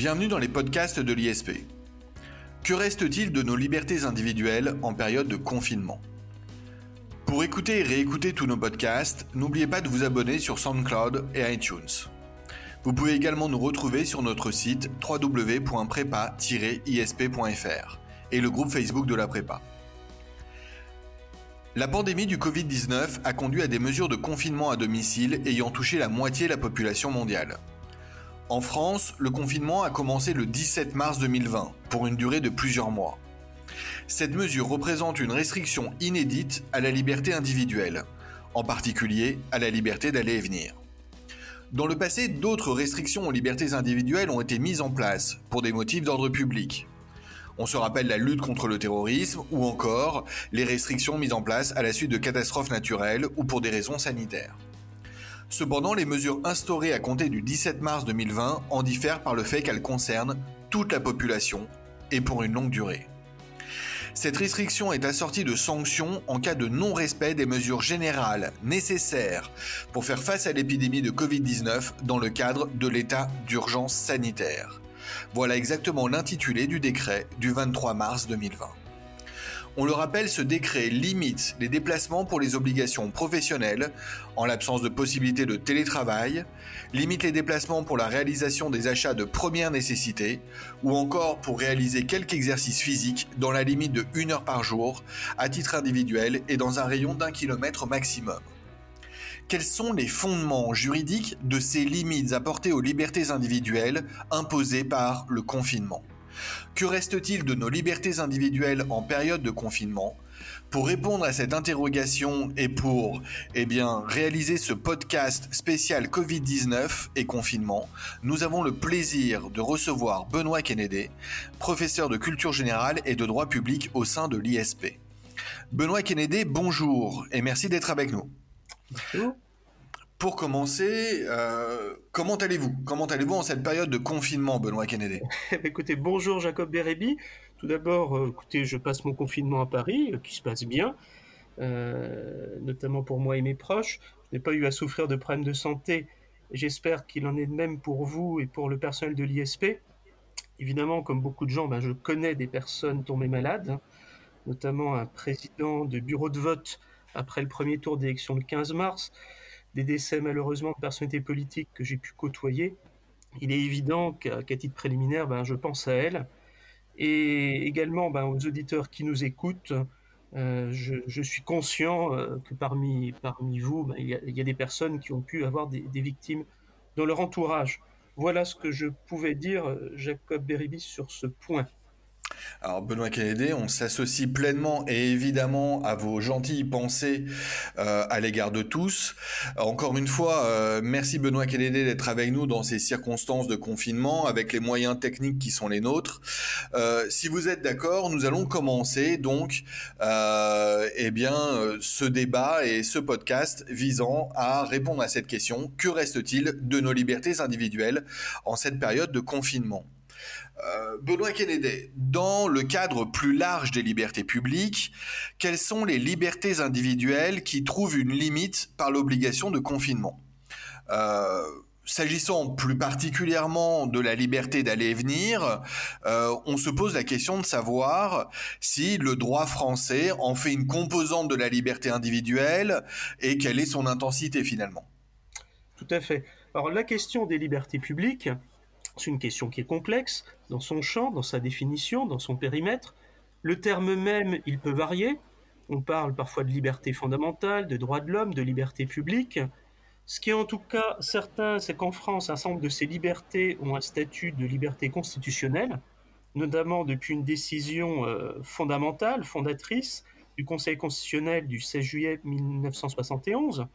Bienvenue dans les podcasts de l'ISP. Que reste-t-il de nos libertés individuelles en période de confinement? Pour écouter et réécouter tous nos podcasts, n'oubliez pas de vous abonner sur SoundCloud et iTunes. Vous pouvez également nous retrouver sur notre site www.prépa-isp.fr et le groupe Facebook de la prépa. La pandémie du Covid-19 a conduit à des mesures de confinement à domicile ayant touché la moitié de la population mondiale. En France, le confinement a commencé le 17 mars 2020 pour une durée de plusieurs mois. Cette mesure représente une restriction inédite à la liberté individuelle, en particulier à la liberté d'aller et venir. Dans le passé, d'autres restrictions aux libertés individuelles ont été mises en place pour des motifs d'ordre public. On se rappelle la lutte contre le terrorisme ou encore les restrictions mises en place à la suite de catastrophes naturelles ou pour des raisons sanitaires. Cependant, les mesures instaurées à compter du 17 mars 2020 en diffèrent par le fait qu'elles concernent toute la population et pour une longue durée. Cette restriction est assortie de sanctions en cas de non-respect des mesures générales nécessaires pour faire face à l'épidémie de Covid-19 dans le cadre de l'état d'urgence sanitaire. Voilà exactement l'intitulé du décret du 23 mars 2020. On le rappelle, ce décret limite les déplacements pour les obligations professionnelles, en l'absence de possibilité de télétravail, limite les déplacements pour la réalisation des achats de première nécessité, ou encore pour réaliser quelques exercices physiques dans la limite de 1 heure par jour, à titre individuel et dans un rayon d'un kilomètre maximum. Quels sont les fondements juridiques de ces limites apportées aux libertés individuelles imposées par le confinement? Que reste-t-il de nos libertés individuelles en période de confinement? Pour répondre à cette interrogation et pour eh réaliser ce podcast spécial Covid-19 et confinement, nous avons le plaisir de recevoir Benoît Kennedy, professeur de culture générale et de droit public au sein de l'ISP. Benoît Kennedy, bonjour et merci d'être avec nous. Pour commencer, euh, comment allez-vous? Comment allez-vous en cette période de confinement, Benoît Kennedy? Eh ben, Écoutez, bonjour Jacob Bérébi. Tout d'abord, euh, écoutez, je passe mon confinement à Paris, euh, qui se passe bien, notamment pour moi et mes proches. Je n'ai pas eu à souffrir de problèmes de santé. J'espère qu'il en est de même pour vous et pour le personnel de l'ISP. Évidemment, comme beaucoup de gens, ben, je connais des personnes tombées malades, hein, notamment un président de bureau de vote après le premier tour d'élection le 15 mars des décès malheureusement de personnalités politiques que j'ai pu côtoyer, il est évident qu'à titre préliminaire, ben, je pense à elle. Et également ben, aux auditeurs qui nous écoutent, euh, je, suis conscient euh, que parmi, vous, ben, il, y a, des personnes qui ont pu avoir des, des, victimes dans leur entourage. Voilà ce que je pouvais dire, euh, Jacob Beribis, sur ce point. Alors Benoît Kennedy, on s'associe pleinement et évidemment à vos gentilles pensées euh, à l'égard de tous. Encore une fois, euh, merci Benoît Kennedy d'être avec nous dans ces circonstances de confinement avec les moyens techniques qui sont les nôtres. Euh, si vous êtes d'accord, nous allons commencer donc eh bien ce débat et ce podcast visant à répondre à cette question que reste-t-il de nos libertés individuelles en cette période de confinement? Benoît Kennedy, dans le cadre plus large des libertés publiques, quelles sont les libertés individuelles qui trouvent une limite par l'obligation de confinement? Euh, S'agissant plus particulièrement de la liberté d'aller et venir, euh, on se pose la question de savoir si le droit français en fait une composante de la liberté individuelle et quelle est son intensité finalement. Tout à fait. Alors la question des libertés publiques, c'est une question qui est complexe dans son champ, dans sa définition, dans son périmètre. Le terme même, il peut varier. On parle parfois de liberté fondamentale, de droits de l'homme, de liberté publique. Ce qui est en tout cas certain, c'est qu'en France, un certain de ces libertés ont un statut de liberté constitutionnelle, notamment depuis une décision euh, fondamentale, fondatrice du Conseil constitutionnel du 16 juillet 1971,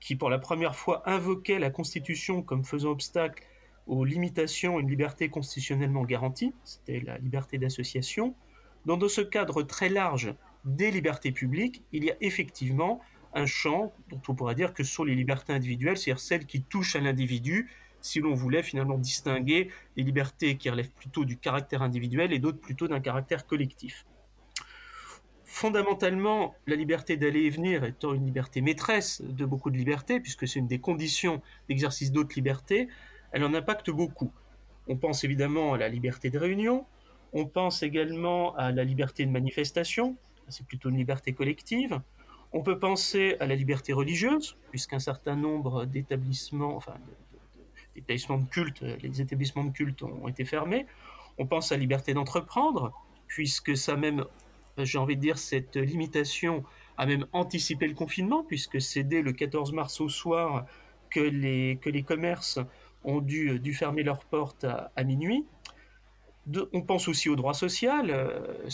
qui pour la première fois invoquait la Constitution comme faisant obstacle aux limitations à une liberté constitutionnellement garantie, c'était la liberté d'association. Dans ce cadre très large des libertés publiques, il y a effectivement un champ dont on pourrait dire que sont les libertés individuelles, c'est-à-dire celles qui touchent à l'individu, si l'on voulait finalement distinguer les libertés qui relèvent plutôt du caractère individuel et d'autres plutôt d'un caractère collectif. Fondamentalement, la liberté d'aller et venir étant une liberté maîtresse de beaucoup de libertés, puisque c'est une des conditions d'exercice d'autres libertés, elle en impacte beaucoup. On pense évidemment à la liberté de réunion, on pense également à la liberté de manifestation, c'est plutôt une liberté collective. On peut penser à la liberté religieuse, puisqu'un certain nombre d'établissements, enfin, d'établissements de culte, les établissements de culte ont été fermés. On pense à la liberté d'entreprendre, puisque ça même, j'ai envie de dire, cette limitation a même anticipé le confinement, puisque c'est dès le 14 mars au soir que les, que les commerces ont dû, dû fermer leurs portes à, minuit. on pense aussi au droit social. Euh,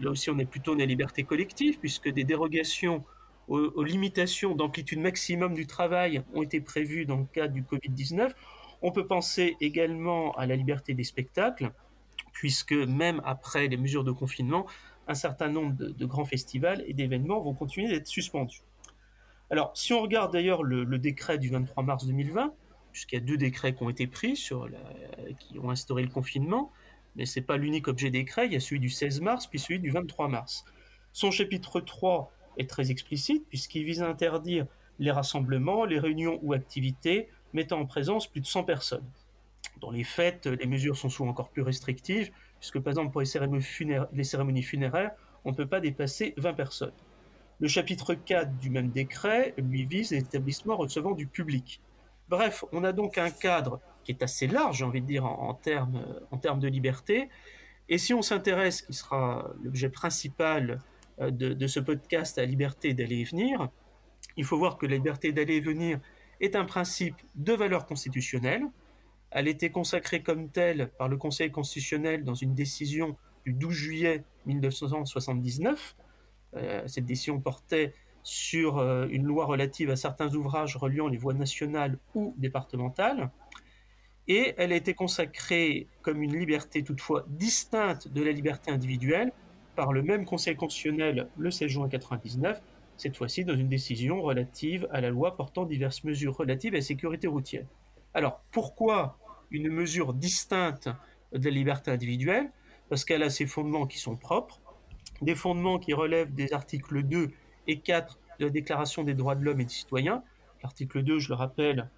là aussi, on est plutôt dans la liberté collective, puisque des dérogations aux, limitations d'amplitude maximum du travail ont été prévues dans le cadre du Covid-19. On peut penser également à la liberté des spectacles, puisque même après les mesures de confinement, un certain nombre de, grands festivals et d'événements vont continuer d'être suspendus. Alors, si on regarde d'ailleurs le, décret du 23 mars 2020, puisqu'il y a deux décrets qui ont été pris, sur qui ont instauré le confinement, mais ce n'est pas l'unique objet décret, il y a celui du 16 mars, puis celui du 23 mars. Son chapitre 3 est très explicite, puisqu'il vise à interdire les rassemblements, les réunions ou activités mettant en présence plus de 100 personnes. Dans les fêtes, les mesures sont souvent encore plus restrictives, puisque par exemple pour les cérémonies funéraires, les cérémonies funéraires on ne peut pas dépasser 20 personnes. Le chapitre 4 du même décret lui vise les établissements recevant du public. Bref, on a donc un cadre qui est assez large, j'ai envie de dire, en, termes, en termes de liberté. Et si on s'intéresse, qui sera l'objet principal euh, de, de, ce podcast à la liberté d'aller et venir, il faut voir que la liberté d'aller et venir est un principe de valeur constitutionnelle. Elle a été consacrée comme telle par le Conseil constitutionnel dans une décision du 12 juillet 1979. Euh, cette décision portait sur euh, une loi relative à certains ouvrages reliant les voies nationales ou départementales. Et elle a été consacrée comme une liberté toutefois distincte de la liberté individuelle par le même Conseil constitutionnel le 16 juin 1999, cette fois-ci dans une décision relative à la loi portant diverses mesures relatives à la sécurité routière. Alors pourquoi une mesure distincte de la liberté individuelle? Parce qu'elle a ses fondements qui sont propres, des fondements qui relèvent des articles 2 et 4 de la Déclaration des droits de l'homme et des citoyens. L'article 2, je le rappelle,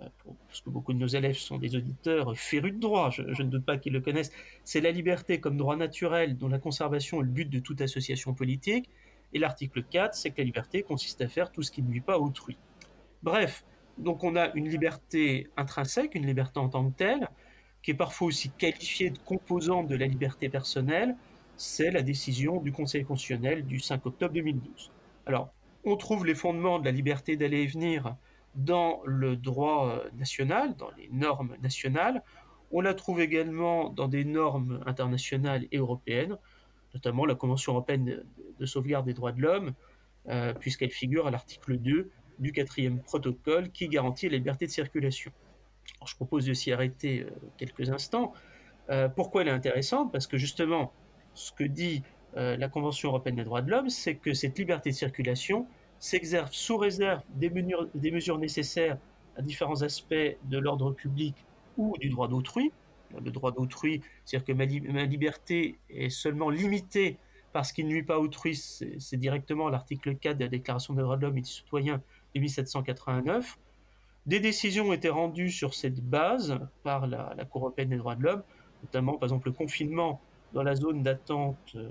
euh, parce que beaucoup de nos élèves sont des auditeurs férus de droit, je, ne doute pas qu'ils le connaissent, c'est la liberté comme droit naturel dont la conservation est le but de toute association politique. Et l'article 4, c'est que la liberté consiste à faire tout ce qui ne nuit pas à autrui. Bref, donc on a une liberté intrinsèque, une liberté en tant que telle, qui est parfois aussi qualifiée de composante de la liberté personnelle, c'est la décision du Conseil constitutionnel du 5 octobre 2012. Alors, on trouve les fondements de la liberté d'aller et venir dans le droit euh, national, dans les normes nationales. On la trouve également dans des normes internationales et européennes, notamment la Convention européenne de sauvegarde des droits de l'homme, euh, puisqu'elle figure à l'article 2 du quatrième protocole qui garantit la liberté de circulation. je propose de s'y arrêter euh, quelques instants. pourquoi elle est intéressante? Parce que justement, ce que dit la Convention européenne des droits de l'homme, c'est que cette liberté de circulation, s'exerce sous réserve des, mesures nécessaires à différents aspects de l'ordre public ou du droit d'autrui. Le droit d'autrui, c'est-à-dire que ma, liberté est seulement limitée parce qu'il ne nuit pas autrui, c'est directement l'article 4 de la Déclaration des droits de l'homme et du citoyen de 1789. Des décisions ont été rendues sur cette base par la, la Cour européenne des droits de l'homme, notamment par exemple le confinement dans la zone d'attente euh,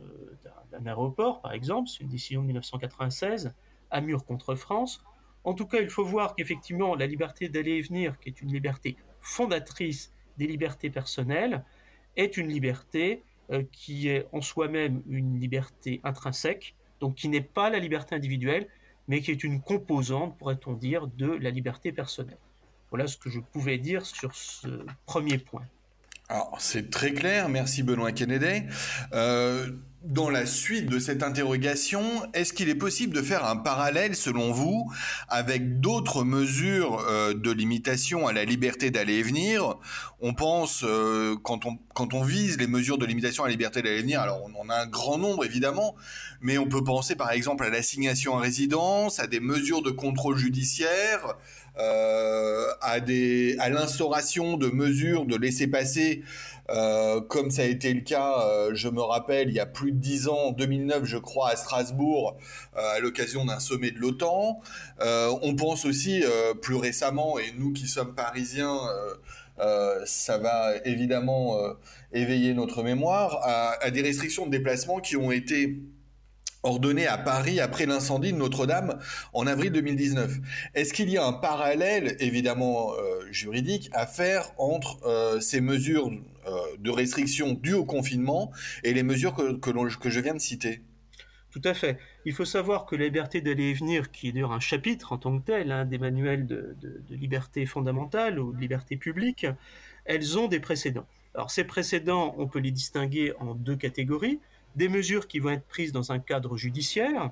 d'un aéroport, par exemple, c'est une décision de 1996, Amur contre France. En tout cas, il faut voir qu'effectivement, la liberté d'aller et venir, qui est une liberté fondatrice des libertés personnelles, est une liberté euh, qui est en soi-même une liberté intrinsèque, donc qui n'est pas la liberté individuelle, mais qui est une composante, pourrait-on dire, de la liberté personnelle. Voilà ce que je pouvais dire sur ce premier point. Alors, c'est très clair, merci Benoît Kennedy. Euh, dans la suite de cette interrogation, est-ce qu'il est possible de faire un parallèle, selon vous, avec d'autres mesures euh, de limitation à la liberté d'aller et venir? On pense, euh, quand, on, quand on vise les mesures de limitation à la liberté d'aller et venir, alors on en a un grand nombre évidemment, mais on peut penser par exemple à l'assignation à résidence, à des mesures de contrôle judiciaire, à, des, à l'instauration de mesures de laisser passer, euh, comme ça a été le cas, euh, je me rappelle, il y a plus de dix ans, en 2009, je crois, à Strasbourg, à l'occasion d'un sommet de l'OTAN. on pense aussi plus récemment, et nous qui sommes parisiens, ça va évidemment éveiller notre mémoire à, des restrictions de déplacement qui ont été ordonnées à Paris après l'incendie de Notre-Dame en avril 2019. Est-ce qu'il y a un parallèle, évidemment juridique, à faire entre ces mesures de restriction dues au confinement et les mesures que, que je viens de citer? Tout à fait. Il faut savoir que la liberté d'aller et venir, qui est d'ailleurs un chapitre en tant que tel hein, des manuels de, liberté fondamentale ou de liberté publique, elles ont des précédents. Alors ces précédents, on peut les distinguer en deux catégories. Des mesures qui vont être prises dans un cadre judiciaire,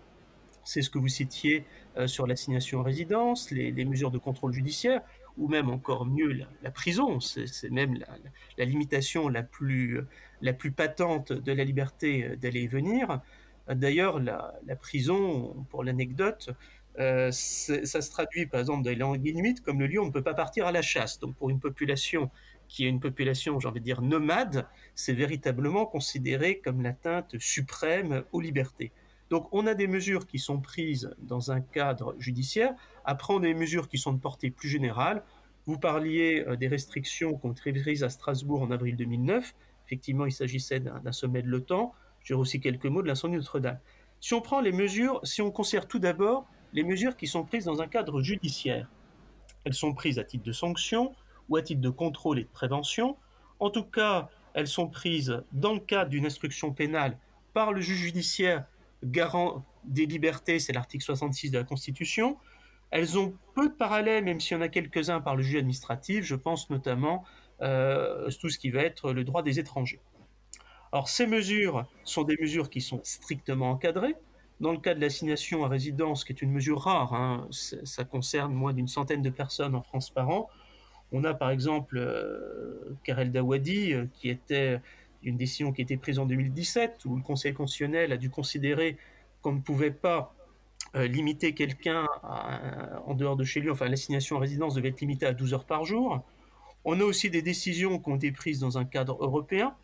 c'est ce que vous citiez euh, sur l'assignation à résidence, les, mesures de contrôle judiciaire, ou même encore mieux la, prison, c'est même la, limitation la plus, la plus patente de la liberté euh, d'aller et venir. D'ailleurs, la, prison, pour l'anecdote, euh, ça se traduit par exemple dans les langues inuites comme le lieu où on ne peut pas partir à la chasse. Donc pour une population qui est une population, j'ai envie de dire, nomade, c'est véritablement considéré comme l'atteinte suprême aux libertés. Donc on a des mesures qui sont prises dans un cadre judiciaire, après on a des mesures qui sont de portée plus générale. Vous parliez euh, des restrictions qu'on prises à Strasbourg en avril 2009. Effectivement, il s'agissait d'un sommet de l'OTAN. Je aussi quelques mots de l'incendie Notre-Dame. Si on prend les mesures, si on considère tout d'abord les mesures qui sont prises dans un cadre judiciaire, elles sont prises à titre de sanction ou à titre de contrôle et de prévention. En tout cas, elles sont prises dans le cadre d'une instruction pénale par le juge judiciaire garant des libertés, c'est l'article 66 de la Constitution. Elles ont peu de parallèles, même s'il y en a quelques-uns par le juge administratif. Je pense notamment euh, tout ce qui va être le droit des étrangers. Alors ces mesures sont des mesures qui sont strictement encadrées. Dans le cas de l'assignation à résidence, qui est une mesure rare, hein, ça concerne moins d'une centaine de personnes en France par an, on a par exemple euh, Karel Dawadi, euh, qui était une décision qui a prise en 2017, où le Conseil constitutionnel a dû considérer qu'on ne pouvait pas euh, limiter quelqu'un en dehors de chez lui, enfin l'assignation à résidence devait être limitée à 12 heures par jour. On a aussi des décisions qui ont été prises dans un cadre européen,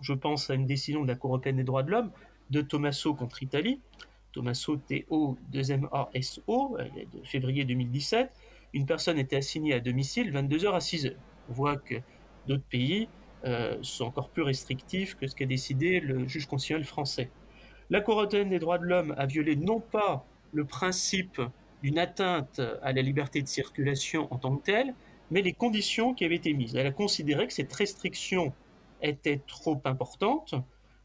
je pense à une décision de la Cour européenne des droits de l'homme de Tommaso contre Italie, Tommaso TO 2MASO, de février 2017. Une personne était assignée à domicile 22h à 6h. On voit que d'autres pays euh, sont encore plus restrictifs que ce qu'a décidé le juge constitutionnel français. La Cour européenne des droits de l'homme a violé non pas le principe d'une atteinte à la liberté de circulation en tant que telle, mais les conditions qui avaient été mises. Elle a considéré que cette restriction était trop importante,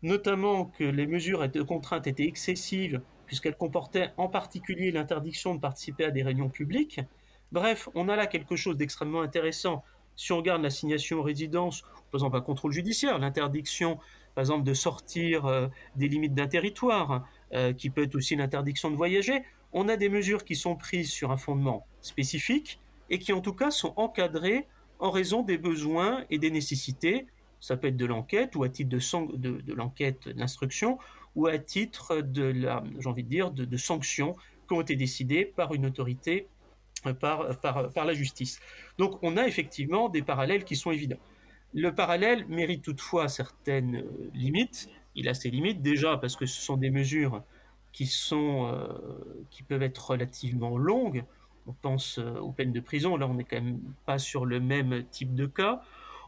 notamment que les mesures de contrainte étaient excessives puisqu'elles comportaient en particulier l'interdiction de participer à des réunions publiques. Bref, on a là quelque chose d'extrêmement intéressant. Si on regarde l'assignation aux résidences, par exemple un contrôle judiciaire, l'interdiction, par exemple, de sortir euh, des limites d'un territoire, euh, qui peut être aussi l'interdiction de voyager, on a des mesures qui sont prises sur un fondement spécifique et qui en tout cas sont encadrées en raison des besoins et des nécessités ça peut être de l'enquête ou à titre de, l'enquête d'instruction ou à titre de la, j'ai envie de dire, de, sanctions qui ont été décidées par une autorité, par, la justice. Donc on a effectivement des parallèles qui sont évidents. Le parallèle mérite toutefois certaines euh, limites. Il a ses limites déjà parce que ce sont des mesures qui, sont, euh, qui peuvent être relativement longues. On pense aux peines de prison. Là, on n'est quand même pas sur le même type de cas.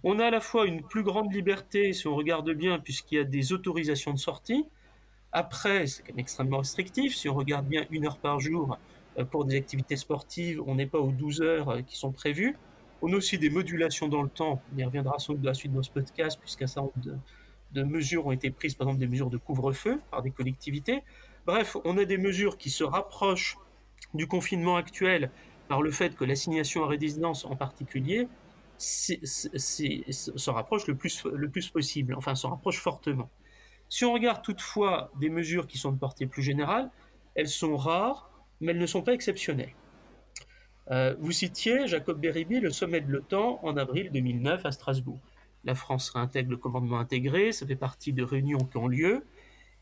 On a à la fois une plus grande liberté, si on regarde bien, puisqu'il y a des autorisations de sortie. Après, c'est quand même extrêmement restrictif. Si on regarde bien une heure par jour euh, pour des activités sportives, on n'est pas aux 12 heures euh, qui sont prévues. On a aussi des modulations dans le temps. On y reviendra sans la suite de ce podcast, puisqu'un certain nombre de, mesures ont été prises, par exemple des mesures de couvre-feu par des collectivités. Bref, on a des mesures qui se rapprochent du confinement actuel par le fait que l'assignation à résidence en particulier se rapproche le plus, le plus possible, enfin se rapproche fortement. Si on regarde toutefois des mesures qui sont de portée plus générale, elles sont rares, mais elles ne sont pas exceptionnelles. Euh, vous citiez Jacob Beribi, le sommet de l'OTAN en avril 2009 à Strasbourg. La France réintègre le commandement intégré, ça fait partie de réunions qui ont lieu.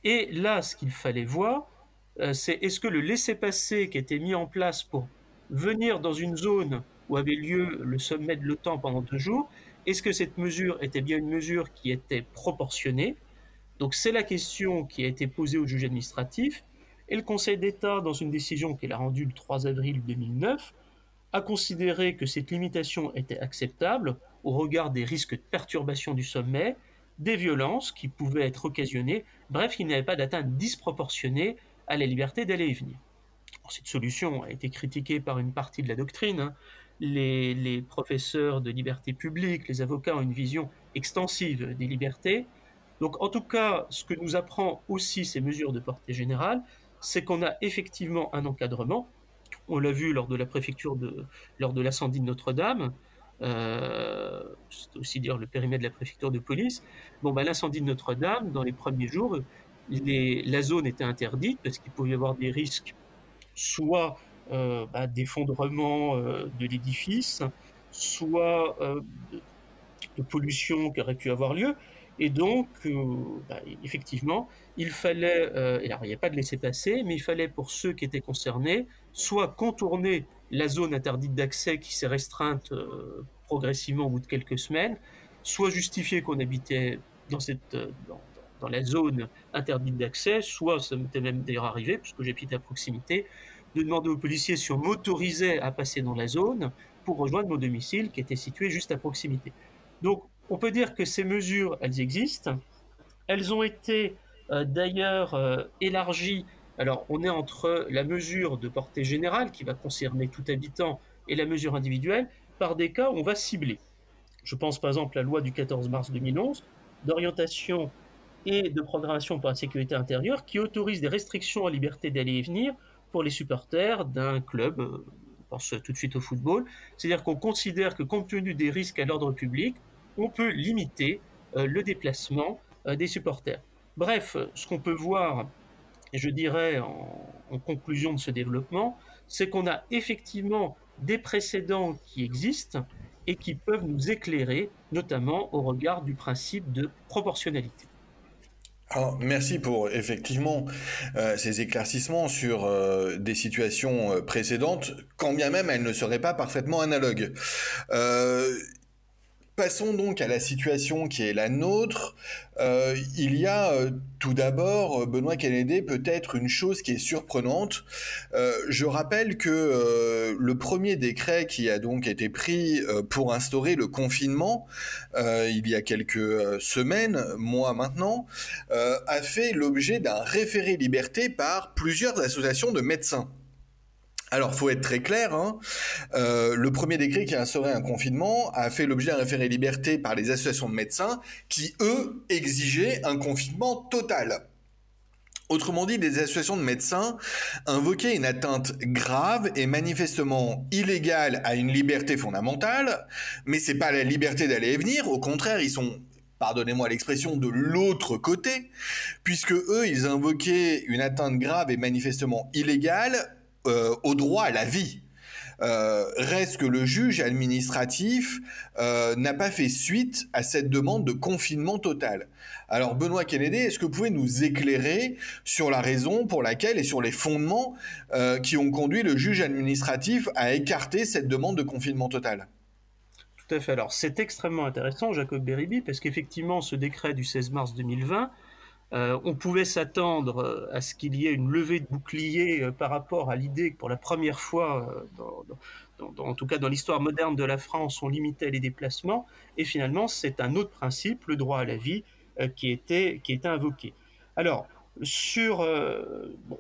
Et là, ce qu'il fallait voir, euh, c'est est-ce que le laissez-passer qui été mis en place pour venir dans une zone où avait lieu le sommet de l'OTAN pendant deux jours, est-ce que cette mesure était bien une mesure qui était proportionnée? Donc c'est la question qui a été posée au juge administratif, et le Conseil d'État, dans une décision qu'il a rendue le 3 avril 2009, a considéré que cette limitation était acceptable au regard des risques de perturbation du sommeil, des violences qui pouvaient être occasionnées, bref, il n'y avait pas d'atteinte disproportionnée à la liberté d'aller et venir. Cette solution a été critiquée par une partie de la doctrine. Hein. Les, les, professeurs de liberté publique, les avocats ont une vision extensive des libertés. Donc en tout cas, ce que nous apprend aussi ces mesures de portée générale, c'est qu'on a effectivement un encadrement. On l'a vu lors de la préfecture de, lors de l'incendie de Notre-Dame. Euh, c'est aussi dire le périmètre de la préfecture de police. Bon, bah, l'incendie de Notre-Dame, dans les premiers jours, la zone était interdite parce qu'il pouvait y avoir des risques, soit euh, bah, d'effondrement euh, de l'édifice, soit de, pollution qui aurait pu avoir lieu. Et donc, bah, effectivement, il fallait, alors il n'y a pas de laisser-passer, mais il fallait pour ceux qui étaient concernés, soit contourner la zone interdite d'accès qui s'est restreinte euh, progressivement au bout de quelques semaines, soit justifier qu'on habitait dans, cette, euh, dans, la zone interdite d'accès, soit ça m'était même d'ailleurs arrivé, puisque j'habite à proximité, de demander aux policiers si on m'autorisait à passer dans la zone pour rejoindre mon domicile qui était situé juste à proximité. Donc on peut dire que ces mesures, elles existent. Elles ont été euh, d'ailleurs élargies alors, on est entre la mesure de portée générale, qui va concerner tout habitant, et la mesure individuelle, par des cas où on va cibler. Je pense par exemple à la loi du 14 mars 2011 d'orientation et de programmation pour la sécurité intérieure qui autorise des restrictions à liberté d'aller et venir pour les supporters d'un club, euh, on pense tout de suite au football, c'est-à-dire qu'on considère que compte tenu des risques à l'ordre public, on peut limiter euh, le déplacement euh, des supporters. Bref, ce qu'on peut voir je dirais en, conclusion de ce développement, c'est qu'on a effectivement des précédents qui existent et qui peuvent nous éclairer, notamment au regard du principe de proportionnalité. Alors, merci pour effectivement euh, ces éclaircissements sur des situations précédentes, quand bien même elles ne seraient pas parfaitement analogues. Passons donc à la situation qui est la nôtre. Euh, il y a euh, tout d'abord, euh, Benoît Kennedy, peut-être une chose qui est surprenante. je rappelle que le premier décret qui a donc été pris pour instaurer le confinement, il y a quelques semaines, mois maintenant, a fait l'objet d'un référé liberté par plusieurs associations de médecins. Alors, faut être très clair. Hein. Euh, le premier décret qui a instauré un confinement a fait l'objet d'un référé liberté par les associations de médecins qui, eux, exigeaient un confinement total. Autrement dit, des associations de médecins invoquaient une atteinte grave et manifestement illégale à une liberté fondamentale, mais c'est pas la liberté d'aller et venir, au contraire, ils sont pardonnez-moi l'expression, de l'autre côté, puisque eux, ils invoquaient une atteinte grave et manifestement illégale euh, au droit à la vie. Euh, reste que le juge administratif euh, n'a pas fait suite à cette demande de confinement total. Alors Benoît Kennedy, est-ce que vous pouvez nous éclairer sur la raison pour laquelle et sur les fondements qui ont conduit le juge administratif à écarter cette demande de confinement total? Tout à fait. Alors c'est extrêmement intéressant, Jacob Beribi, parce qu'effectivement ce décret du 16 mars 2020 euh, on pouvait s'attendre euh, à ce qu'il y ait une levée de bouclier euh, par rapport à l'idée que pour la première fois, en tout cas dans l'histoire moderne de la France, on limitait les déplacements. Et finalement, c'est un autre principe, le droit à la vie, qui, était, qui était invoqué. Alors, sur,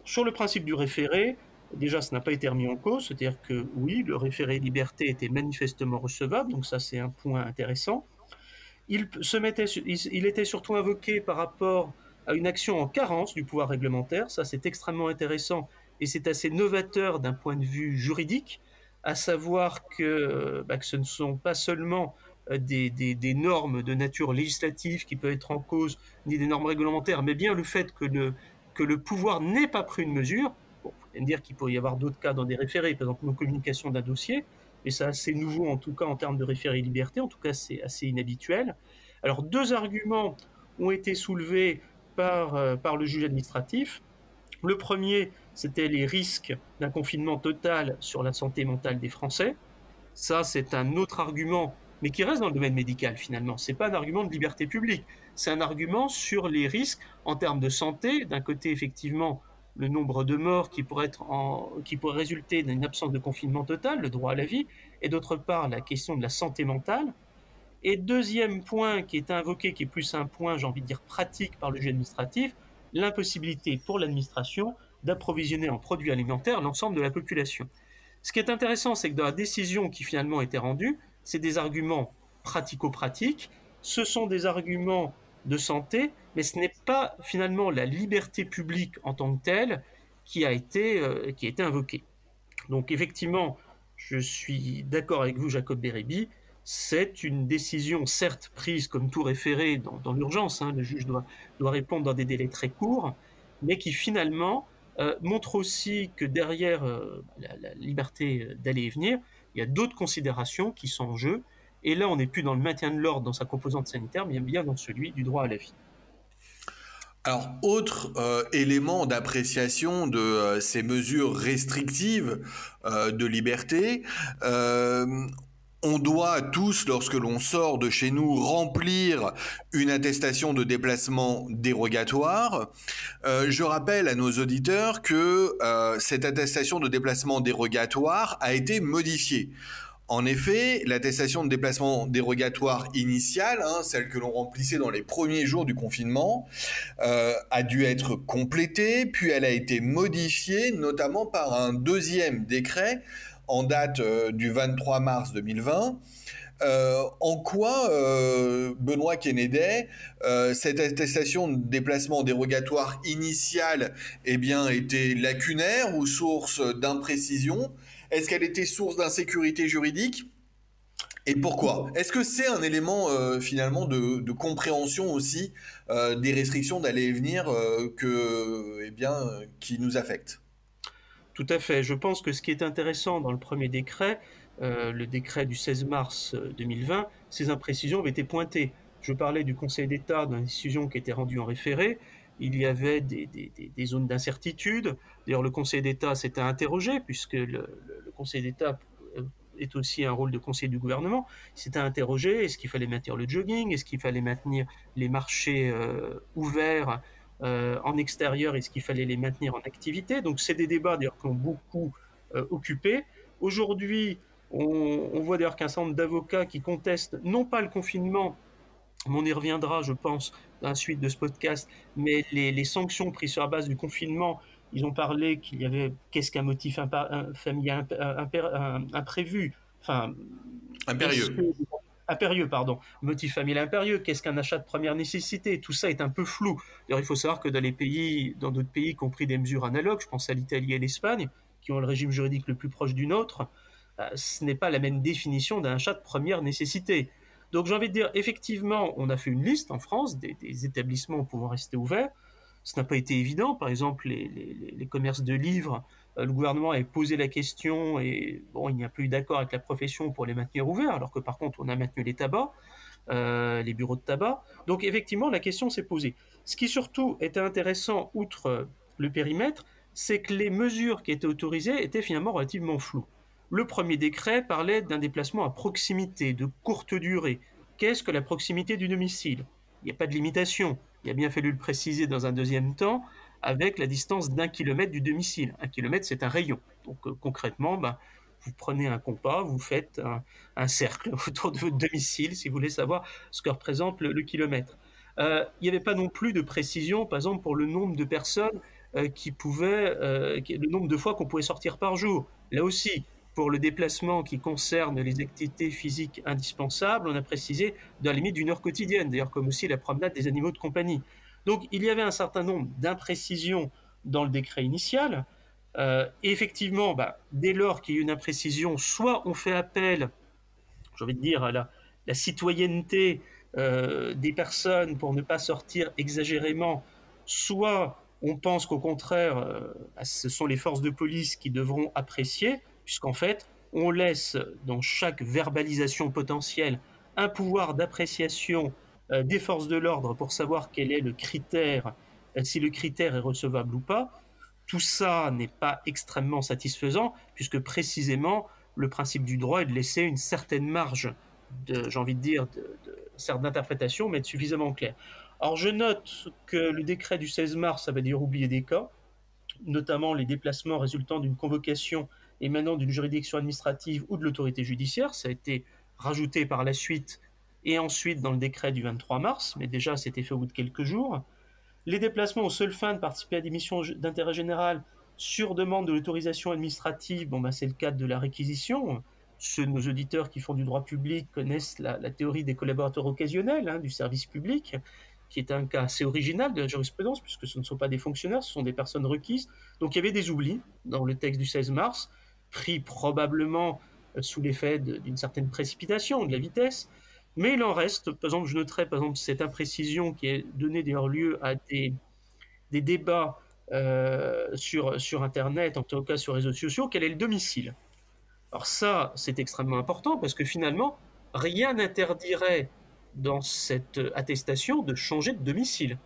sur le principe du référé, déjà, ça n'a pas été remis en cause, c'est-à-dire que oui, le référé liberté était manifestement recevable, donc ça c'est un point intéressant. Il, se mettait, il était surtout invoqué par rapport à une action en carence du pouvoir réglementaire. Ça, c'est extrêmement intéressant et c'est assez novateur d'un point de vue juridique, à savoir que, bah, que ce ne sont pas seulement euh, des, des, normes de nature législative qui peuvent être en cause, ni des normes réglementaires, mais bien le fait que le, que le pouvoir n'ait pas pris une mesure. Bon, vous me dire qu'il pourrait y avoir d'autres cas dans des référés, par exemple une communication d'un dossier, mais c'est assez nouveau en tout cas en termes de référé liberté, en tout cas c'est assez inhabituel. Alors deux arguments ont été soulevés euh, par, le juge administratif. Le premier, c'était les risques d'un confinement total sur la santé mentale des Français. Ça, c'est un autre argument, mais qui reste dans le domaine médical finalement. C'est pas un argument de liberté publique, c'est un argument sur les risques en termes de santé. D'un côté, effectivement, le nombre de morts qui pourrait, être en, qui pourrait résulter d'une absence de confinement total, le droit à la vie, et d'autre part, la question de la santé mentale. Et deuxième point qui est invoqué, qui est plus un point, j'ai envie de dire, pratique par le juge administratif, l'impossibilité pour l'administration d'approvisionner en produits alimentaires l'ensemble de la population. Ce qui est intéressant, c'est que dans la décision qui finalement a été rendue, c'est des arguments pratico-pratiques, ce sont des arguments de santé, mais ce n'est pas finalement la liberté publique en tant que telle qui a été, euh, qui a été invoquée. Donc effectivement, je suis d'accord avec vous, Jacob Bérébi, c'est une décision certes prise comme tout référé dans, l'urgence, hein, le juge doit, doit répondre dans des délais très courts, mais qui finalement euh, montre aussi que derrière euh, la, liberté d'aller et venir, il y a d'autres considérations qui sont en jeu, et là on n'est plus dans le maintien de l'ordre dans sa composante sanitaire, mais bien dans celui du droit à la vie. Alors, autre euh, élément d'appréciation de ces mesures restrictives de liberté, on doit tous, lorsque l'on sort de chez nous, remplir une attestation de déplacement dérogatoire. je rappelle à nos auditeurs que cette attestation de déplacement dérogatoire a été modifiée. En effet, l'attestation de déplacement dérogatoire initiale, hein, celle que l'on remplissait dans les premiers jours du confinement, euh, a dû être complétée, puis elle a été modifiée, notamment par un deuxième décret en date euh, du 23 mars 2020. Euh, en quoi, Benoît Kennedy, cette attestation de déplacement dérogatoire initiale eh bien, était lacunaire ou source d'imprécision? Est-ce qu'elle était source d'insécurité juridique? Et pourquoi? Est-ce que c'est un élément euh, finalement de, compréhension aussi euh, des restrictions d'aller et venir euh, que, eh bien, qui nous affectent Tout à fait. Je pense que ce qui est intéressant dans le premier décret, le décret du 16 mars 2020, ces imprécisions avaient été pointées. Je parlais du Conseil d'État d'une décision qui était rendue en référé il y avait des, zones d'incertitude. D'ailleurs, le Conseil d'État s'était interrogé, puisque le, Conseil d'État euh, est aussi un rôle de conseil du gouvernement. Il s'était interrogé, est-ce qu'il fallait maintenir le jogging? Est-ce qu'il fallait maintenir les marchés euh, ouverts? Euh, en extérieur Est-ce qu'il fallait les maintenir en activité? Donc, c'est des débats d'ailleurs qui ont beaucoup occupé. Aujourd'hui, on, on voit d'ailleurs qu'un certain nombre d'avocats qui contestent non pas le confinement, on y reviendra, je pense, dans la suite de ce podcast, mais les, sanctions prises sur la base du confinement, ils ont parlé qu'il y avait qu'est-ce qu'un motif familial imprévu, enfin impérieux. Impérieux, pardon. Motif familial impérieux, qu'est-ce qu'un achat de première nécessité? Tout ça est un peu flou. D'ailleurs, il faut savoir que dans les pays, dans d'autres pays qui ont pris des mesures analogues, je pense à l'Italie et l'Espagne, qui ont le régime juridique le plus proche du nôtre, euh, ce n'est pas la même définition d'un achat de première nécessité. Donc j'ai envie de dire, effectivement, on a fait une liste en France des, établissements pouvant rester ouverts. Ce n'a pas été évident. Par exemple, les, commerces de livres, le gouvernement a posé la question et bon, il n'y a plus d'accord avec la profession pour les maintenir ouverts, alors que par contre, on a maintenu les tabacs, euh, les bureaux de tabac. Donc effectivement, la question s'est posée. Ce qui surtout était intéressant, outre le périmètre, c'est que les mesures qui étaient autorisées étaient finalement relativement floues. Le premier décret parlait d'un déplacement à proximité, de courte durée. Qu'est-ce que la proximité du domicile? Il n'y a pas de limitation. Il a bien fallu le préciser dans un deuxième temps avec la distance d'un kilomètre du domicile. Un kilomètre, c'est un rayon. Donc euh, concrètement, ben, vous prenez un compas, vous faites un, cercle autour de votre domicile si vous voulez savoir ce que représente le, kilomètre. Euh, il n'y avait pas non plus de précision, par exemple, pour le nombre de personnes euh, qui pouvaient, le nombre de fois qu'on pouvait sortir par jour. Là aussi, pour le déplacement qui concerne les activités physiques indispensables, on a précisé dans la limite d'une heure quotidienne, d'ailleurs comme aussi la promenade des animaux de compagnie. Donc il y avait un certain nombre d'imprécisions dans le décret initial. Euh, effectivement, bah, dès lors qu'il y a une imprécision, soit on fait appel, j'ai envie de dire, à la, citoyenneté euh, des personnes pour ne pas sortir exagérément, soit on pense qu'au contraire, euh, bah, ce sont les forces de police qui devront apprécier puisqu'en fait, on laisse dans chaque verbalisation potentielle un pouvoir d'appréciation des forces de l'ordre pour savoir quel est le critère, euh, si le critère est recevable ou pas. Tout ça n'est pas extrêmement satisfaisant, puisque précisément, le principe du droit est de laisser une certaine marge, j'ai envie de dire, d'interprétation, mais être suffisamment clair. Alors je note que le décret du 16 mars, ça va dire oublier des cas, notamment les déplacements résultant d'une convocation émanant d'une juridiction administrative ou de l'autorité judiciaire. Ça a été rajouté par la suite et ensuite dans le décret du 23 mars, mais déjà c'était fait au bout de quelques jours. Les déplacements aux seules fins de participer à des missions d'intérêt général sur demande de l'autorisation administrative, bon, bah, c'est le cadre de la réquisition. Ceux de nos auditeurs qui font du droit public connaissent la, théorie des collaborateurs occasionnels hein, du service public, qui est un cas assez original de la jurisprudence, puisque ce ne sont pas des fonctionnaires, ce sont des personnes requises. Donc il y avait des oublis dans le texte du 16 mars, pris probablement euh, sous l'effet d'une certaine précipitation, de la vitesse. Mais il en reste, par exemple, je noterai par exemple cette imprécision qui est donnée d'ailleurs lieu à des, débats euh, sur, sur Internet, en tout cas sur les réseaux sociaux, quel est le domicile? Alors ça, c'est extrêmement important parce que finalement, rien n'interdirait dans cette attestation de changer de domicile.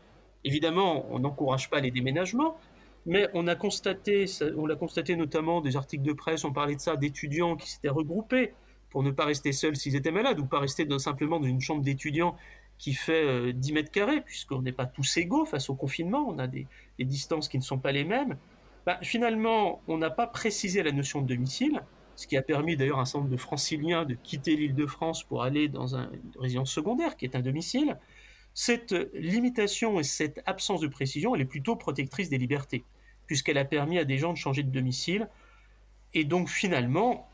Évidemment, on n'encourage pas les déménagements, mais on a constaté, on l'a constaté notamment des articles de presse, on parlait de ça, d'étudiants qui s'étaient regroupés pour ne pas rester seuls s'ils étaient malades, ou pas rester simplement dans une chambre d'étudiants qui fait 10 euh, mètres carrés, puisqu'on n'est pas tous égaux face au confinement, on a des, distances qui ne sont pas les mêmes. Bah, finalement, on n'a pas précisé la notion de domicile, ce qui a permis d'ailleurs à un certain nombre de franciliens de quitter l'île de France pour aller dans une résidence secondaire qui est un domicile. Cette limitation et cette absence de précision, elle est plutôt protectrice des libertés, puisqu'elle a permis à des gens de changer de domicile. Et donc finalement,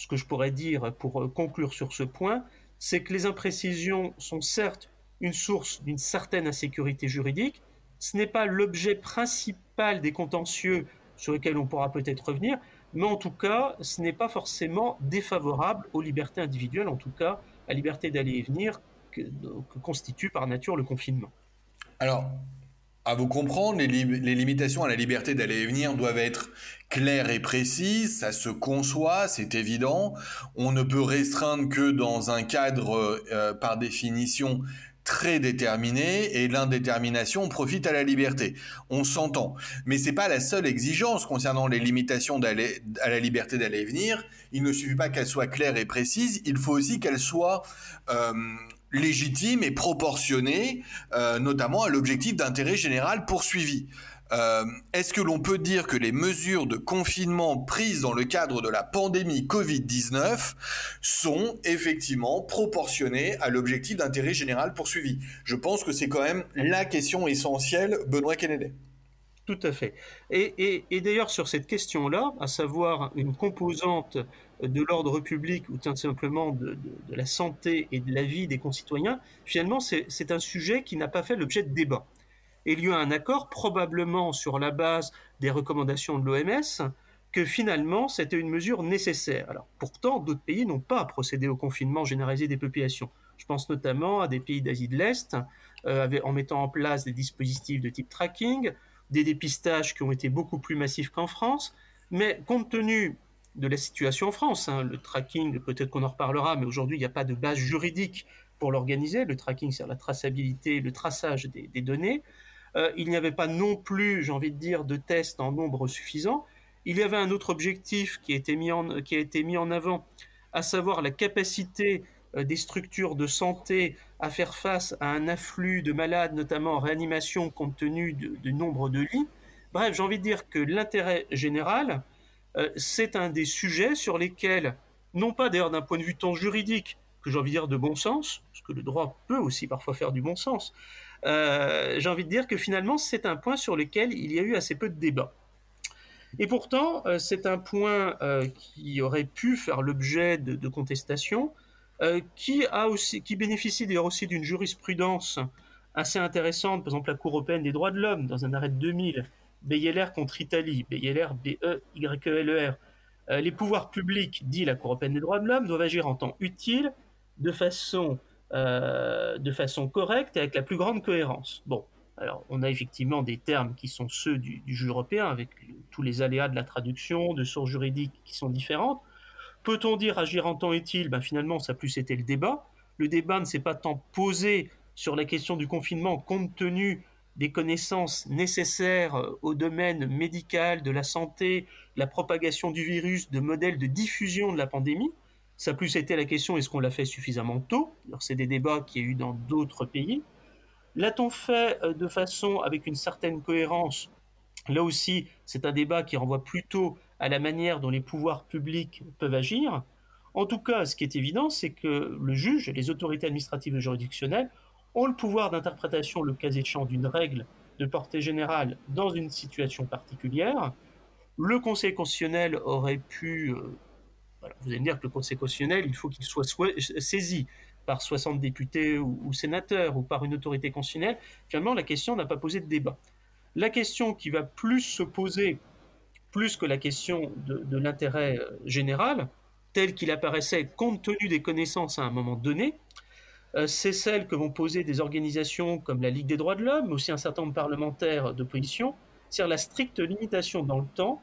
ce que je pourrais dire pour euh, conclure sur ce point, c'est que les imprécisions sont certes une source d'une certaine insécurité juridique, ce n'est pas l'objet principal des contentieux sur lesquels on pourra peut-être revenir, mais en tout cas, ce n'est pas forcément défavorable aux libertés individuelles, en tout cas à la liberté d'aller et venir que, que constitue par nature le confinement. Alors, à vous comprendre, les, limitations à la liberté d'aller et venir doivent être claires et précises, ça se conçoit, c'est évident. On ne peut restreindre que dans un cadre euh, par définition très déterminé et l'indétermination profite à la liberté. On s'entend. Mais c'est pas la seule exigence concernant les limitations à la liberté d'aller et venir. Il ne suffit pas qu'elles soient claires et précises, il faut aussi qu'elles soient euh, légitime et proportionné, euh, notamment à l'objectif d'intérêt général poursuivi. Euh, est-ce que l'on peut dire que les mesures de confinement prises dans le cadre de la pandémie Covid-19 sont effectivement proportionnées à l'objectif d'intérêt général poursuivi? Je pense que c'est quand même la question essentielle, Benoît Kennedy. Tout à fait. Et d'ailleurs, sur cette question-là, à savoir une composante de l'ordre public ou simplement de, la santé et de la vie des concitoyens, finalement, c'est un sujet qui n'a pas fait l'objet de débat. Il y a un accord, probablement sur la base des recommandations de l'OMS, que finalement c'était une mesure nécessaire. Alors pourtant, d'autres pays n'ont pas procédé au confinement généralisé des populations. Je pense notamment à des pays d'Asie de l'Est, euh, en mettant en place des dispositifs de type tracking, des dépistages qui ont été beaucoup plus massifs qu'en France. Mais compte tenu de la situation en France. Hein. Le tracking, peut-être qu'on en reparlera, mais aujourd'hui, il n'y a pas de base juridique pour l'organiser. Le tracking, c'est la traçabilité, le traçage des, données. Euh, il n'y avait pas non plus, j'ai envie de dire, de tests en nombre suffisant. Il y avait un autre objectif qui a été mis en, qui a été mis en avant, à savoir la capacité euh, des structures de santé à faire face à un afflux de malades, notamment en réanimation, compte tenu du nombre de lits. Bref, j'ai envie de dire que l'intérêt général, c'est un des sujets sur lesquels, non pas d'ailleurs d'un point de vue tant juridique, que j'ai envie de dire de bon sens, parce que le droit peut aussi parfois faire du bon sens, euh, j'ai envie de dire que finalement c'est un point sur lequel il y a eu assez peu de débat. Et pourtant, euh, c'est un point qui aurait pu faire l'objet de, de contestations, qui, a aussi, qui bénéficie d'ailleurs aussi d'une jurisprudence assez intéressante, par exemple la Cour européenne des droits de l'homme, dans un arrêt de 2000, BYLR contre Italie, BYLR, B-E-Y-E-L-E-R. Euh, les pouvoirs publics, dit la Cour européenne des droits de l'homme, doivent agir en temps utile, de façon, euh, de façon correcte et avec la plus grande cohérence. Bon, alors on a effectivement des termes qui sont ceux du, jeu européen, avec tous les aléas de la traduction, de sources juridiques qui sont différentes. Peut-on dire agir en temps utile? Ben, Finalement, ça a plus été le débat. Le débat ne s'est pas tant posé sur la question du confinement compte tenu des connaissances nécessaires euh, au domaine médical, de la santé, la propagation du virus, de modèles de diffusion de la pandémie. Ça a plus été la question est-ce qu'on l'a fait suffisamment tôt? C'est des débats qu'il y a eu dans d'autres pays. L'a-t-on fait euh, de façon avec une certaine cohérence? Là aussi, c'est un débat qui renvoie plutôt à la manière dont les pouvoirs publics peuvent agir. En tout cas, ce qui est évident, c'est que le juge les autorités administratives et juridictionnelles ont le pouvoir d'interprétation, le cas échéant, d'une règle de portée générale dans une situation particulière. Le Conseil constitutionnel aurait pu... Euh, vous allez me dire que le Conseil constitutionnel, il faut qu'il soit saisi par 60 députés ou, sénateurs ou par une autorité constitutionnelle. Finalement, la question n'a pas posé de débat. La question qui va plus se poser, plus que la question de l'intérêt euh, général, tel qu'il apparaissait compte tenu des connaissances à un moment donné, c'est celle que vont poser des organisations comme la Ligue des droits de l'homme, mais aussi un certain nombre de parlementaires d'opposition, c'est-à-dire la stricte limitation dans le temps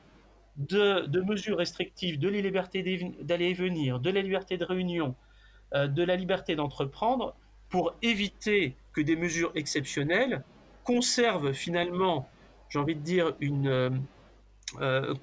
de, mesures restrictives de la liberté d'aller et venir, de la liberté de réunion, euh, de la liberté d'entreprendre, pour éviter que des mesures exceptionnelles conservent finalement, j'ai envie de dire, une, euh,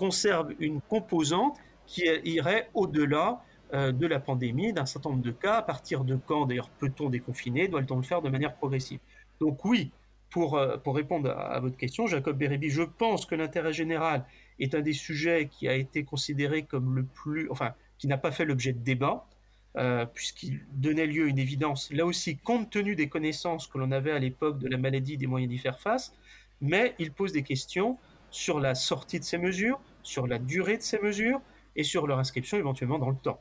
une composante qui irait au-delà euh, de la pandémie, d'un certain nombre de cas. À partir de quand, d'ailleurs, peut-on déconfiner? Doit-on le faire de manière progressive? Donc oui, pour, euh, répondre à, votre question, Jacob Bérébi, je pense que l'intérêt général est un des sujets qui a été considéré comme le plus... enfin, qui n'a pas fait l'objet de débat, euh, puisqu'il donnait lieu à une évidence, là aussi, compte tenu des connaissances que l'on avait à l'époque de la maladie, des moyens d'y faire face, mais il pose des questions sur la sortie de ces mesures, sur la durée de ces mesures, et sur leur inscription éventuellement dans le temps.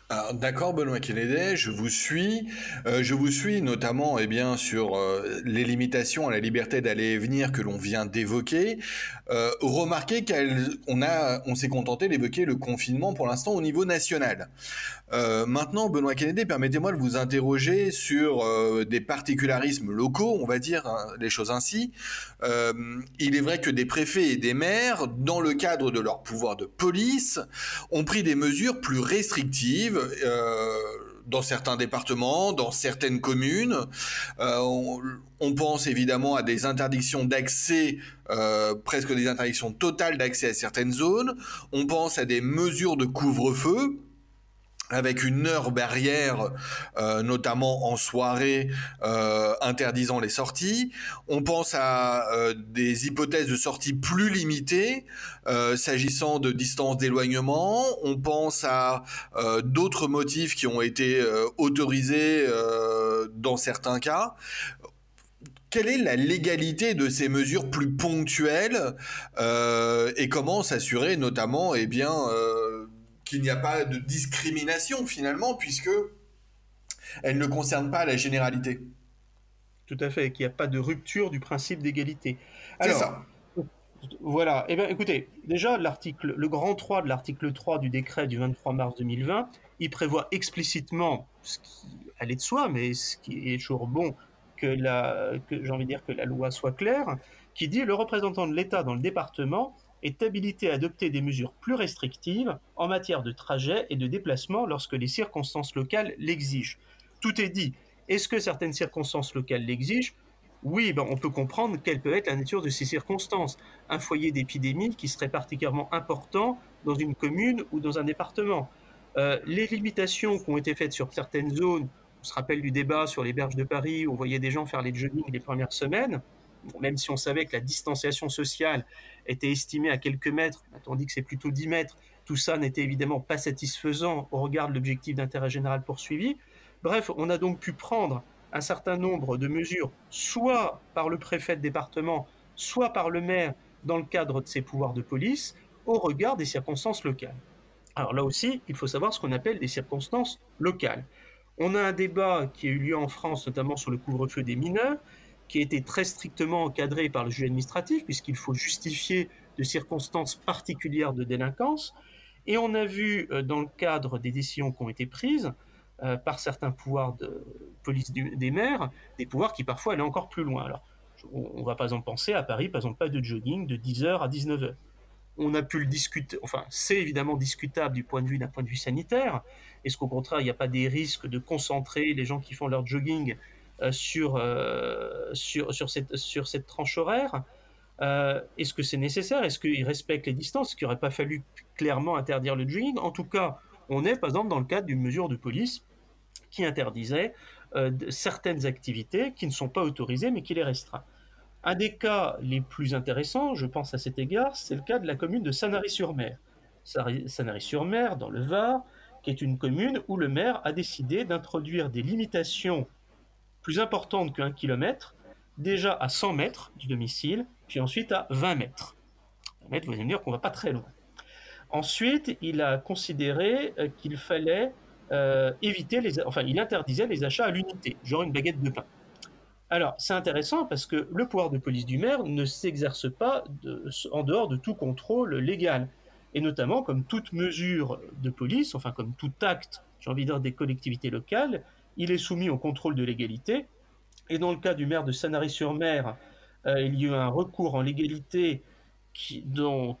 D'accord, Benoît Kennedy, je vous suis. Euh, je vous suis notamment eh bien, sur euh, les limitations à la liberté d'aller et venir que l'on vient d'évoquer. Euh, remarquez qu'on a, on s'est contenté d'évoquer le confinement pour l'instant au niveau national. Maintenant, Benoît Kennedy, permettez-moi de vous interroger sur des particularismes locaux, on va dire hein, les choses ainsi. il est vrai que des préfets et des maires, dans le cadre de leur pouvoir de police, ont pris des mesures plus restrictives euh, dans certains départements, dans certaines communes. Euh, on, pense évidemment à des interdictions d'accès, euh, presque des interdictions totales d'accès à certaines zones. On pense à des mesures de couvre-feu avec une heure barrière, euh, notamment en soirée, euh, interdisant les sorties. On pense à euh, des hypothèses de sortie plus limitées, s'agissant de distance d'éloignement. On pense à d'autres motifs qui ont été autorisés dans certains cas. Quelle est la légalité de ces mesures plus ponctuelles et comment s'assurer notamment, eh bien, qu'il n'y a pas de discrimination finalement, puisque elle ne concerne pas la généralité. Tout à fait, qu'il n'y a pas de rupture du principe d'égalité. C'est ça. Voilà. Eh bien, écoutez, déjà, l'article, le grand 3 de l'article 3 du décret du 23 mars 2020, il prévoit explicitement ce qui allait de soi, mais ce qui est toujours bon que la, que j'ai envie de dire que la loi soit claire, qui dit le représentant de l'État dans le département est habilité à adopter des mesures plus restrictives en matière de trajet et de déplacement lorsque les circonstances locales l'exigent. Tout est dit. Est-ce que certaines circonstances locales l'exigent? Oui, ben on peut comprendre quelle peut être la nature de ces circonstances. Un foyer d'épidémie qui serait particulièrement important dans une commune ou dans un département. Euh, les limitations qui ont été faites sur certaines zones, on se rappelle du débat sur les berges de Paris où on voyait des gens faire les jogging les premières semaines, même si on savait que la distanciation sociale était estimée à quelques mètres, tandis que c'est plutôt 10 mètres, tout ça n'était évidemment pas satisfaisant au regard de l'objectif d'intérêt général poursuivi. Bref, on a donc pu prendre un certain nombre de mesures, soit par le préfet de département, soit par le maire dans le cadre de ses pouvoirs de police, au regard des circonstances locales. Alors là aussi, il faut savoir ce qu'on appelle des circonstances locales. On a un débat qui a eu lieu en France, notamment sur le couvre-feu des mineurs, qui a été très strictement encadré par le juge administratif, puisqu'il faut justifier de circonstances particulières de délinquance. Et on a vu, euh, dans le cadre des décisions qui ont été prises euh, par certains pouvoirs de police des maires, des pouvoirs qui parfois allaient encore plus loin. Alors, on va par exemple penser à Paris, par exemple, pas de jogging de 10h à 19h. On a pu le discuter, enfin, c'est évidemment discutable du point de vue d'un point de vue sanitaire. Est-ce qu'au contraire, il n'y a pas des risques de concentrer les gens qui font leur jogging sur, euh, sur, sur, cette, sur cette tranche horaire. Euh, est-ce que c'est nécessaire? Est-ce qu'ils respectent les distances? Est-ce qu'il n'aurait pas fallu clairement interdire le jogging? En tout cas, on est par exemple dans le cadre d'une mesure de police qui interdisait certaines activités qui ne sont pas autorisées mais qui les restreint. Un des cas les plus intéressants, je pense à cet égard, c'est le cas de la commune de Sanary-sur-Mer. Sanary-sur-Mer, dans le Var, qui est une commune où le maire a décidé d'introduire des limitations plus importantes qu'un kilomètre, déjà à 100 mètres du domicile, puis ensuite à 20 mètres. 20 mètres, vous allez me dire qu'on ne va pas très loin. Ensuite, il a considéré euh, qu'il fallait euh, éviter les, enfin, il interdisait les achats à l'unité, genre une baguette de pain. Alors, c'est intéressant parce que le pouvoir de police du maire ne s'exerce pas en dehors de tout contrôle légal. Et notamment, comme toute mesure de police, enfin comme tout acte, j'ai envie de dire, des collectivités locales, il est soumis au contrôle de l'égalité. Et dans le cas du maire de Sanary-sur-Mer, euh, il y a eu un recours en légalité qui,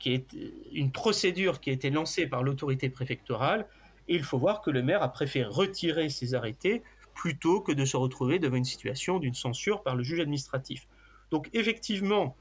est une procédure qui a été lancée par l'autorité préfectorale. Et il faut voir que le maire a préféré retirer ses arrêtés plutôt que de se retrouver devant une situation d'une censure par le juge administratif. Donc effectivement,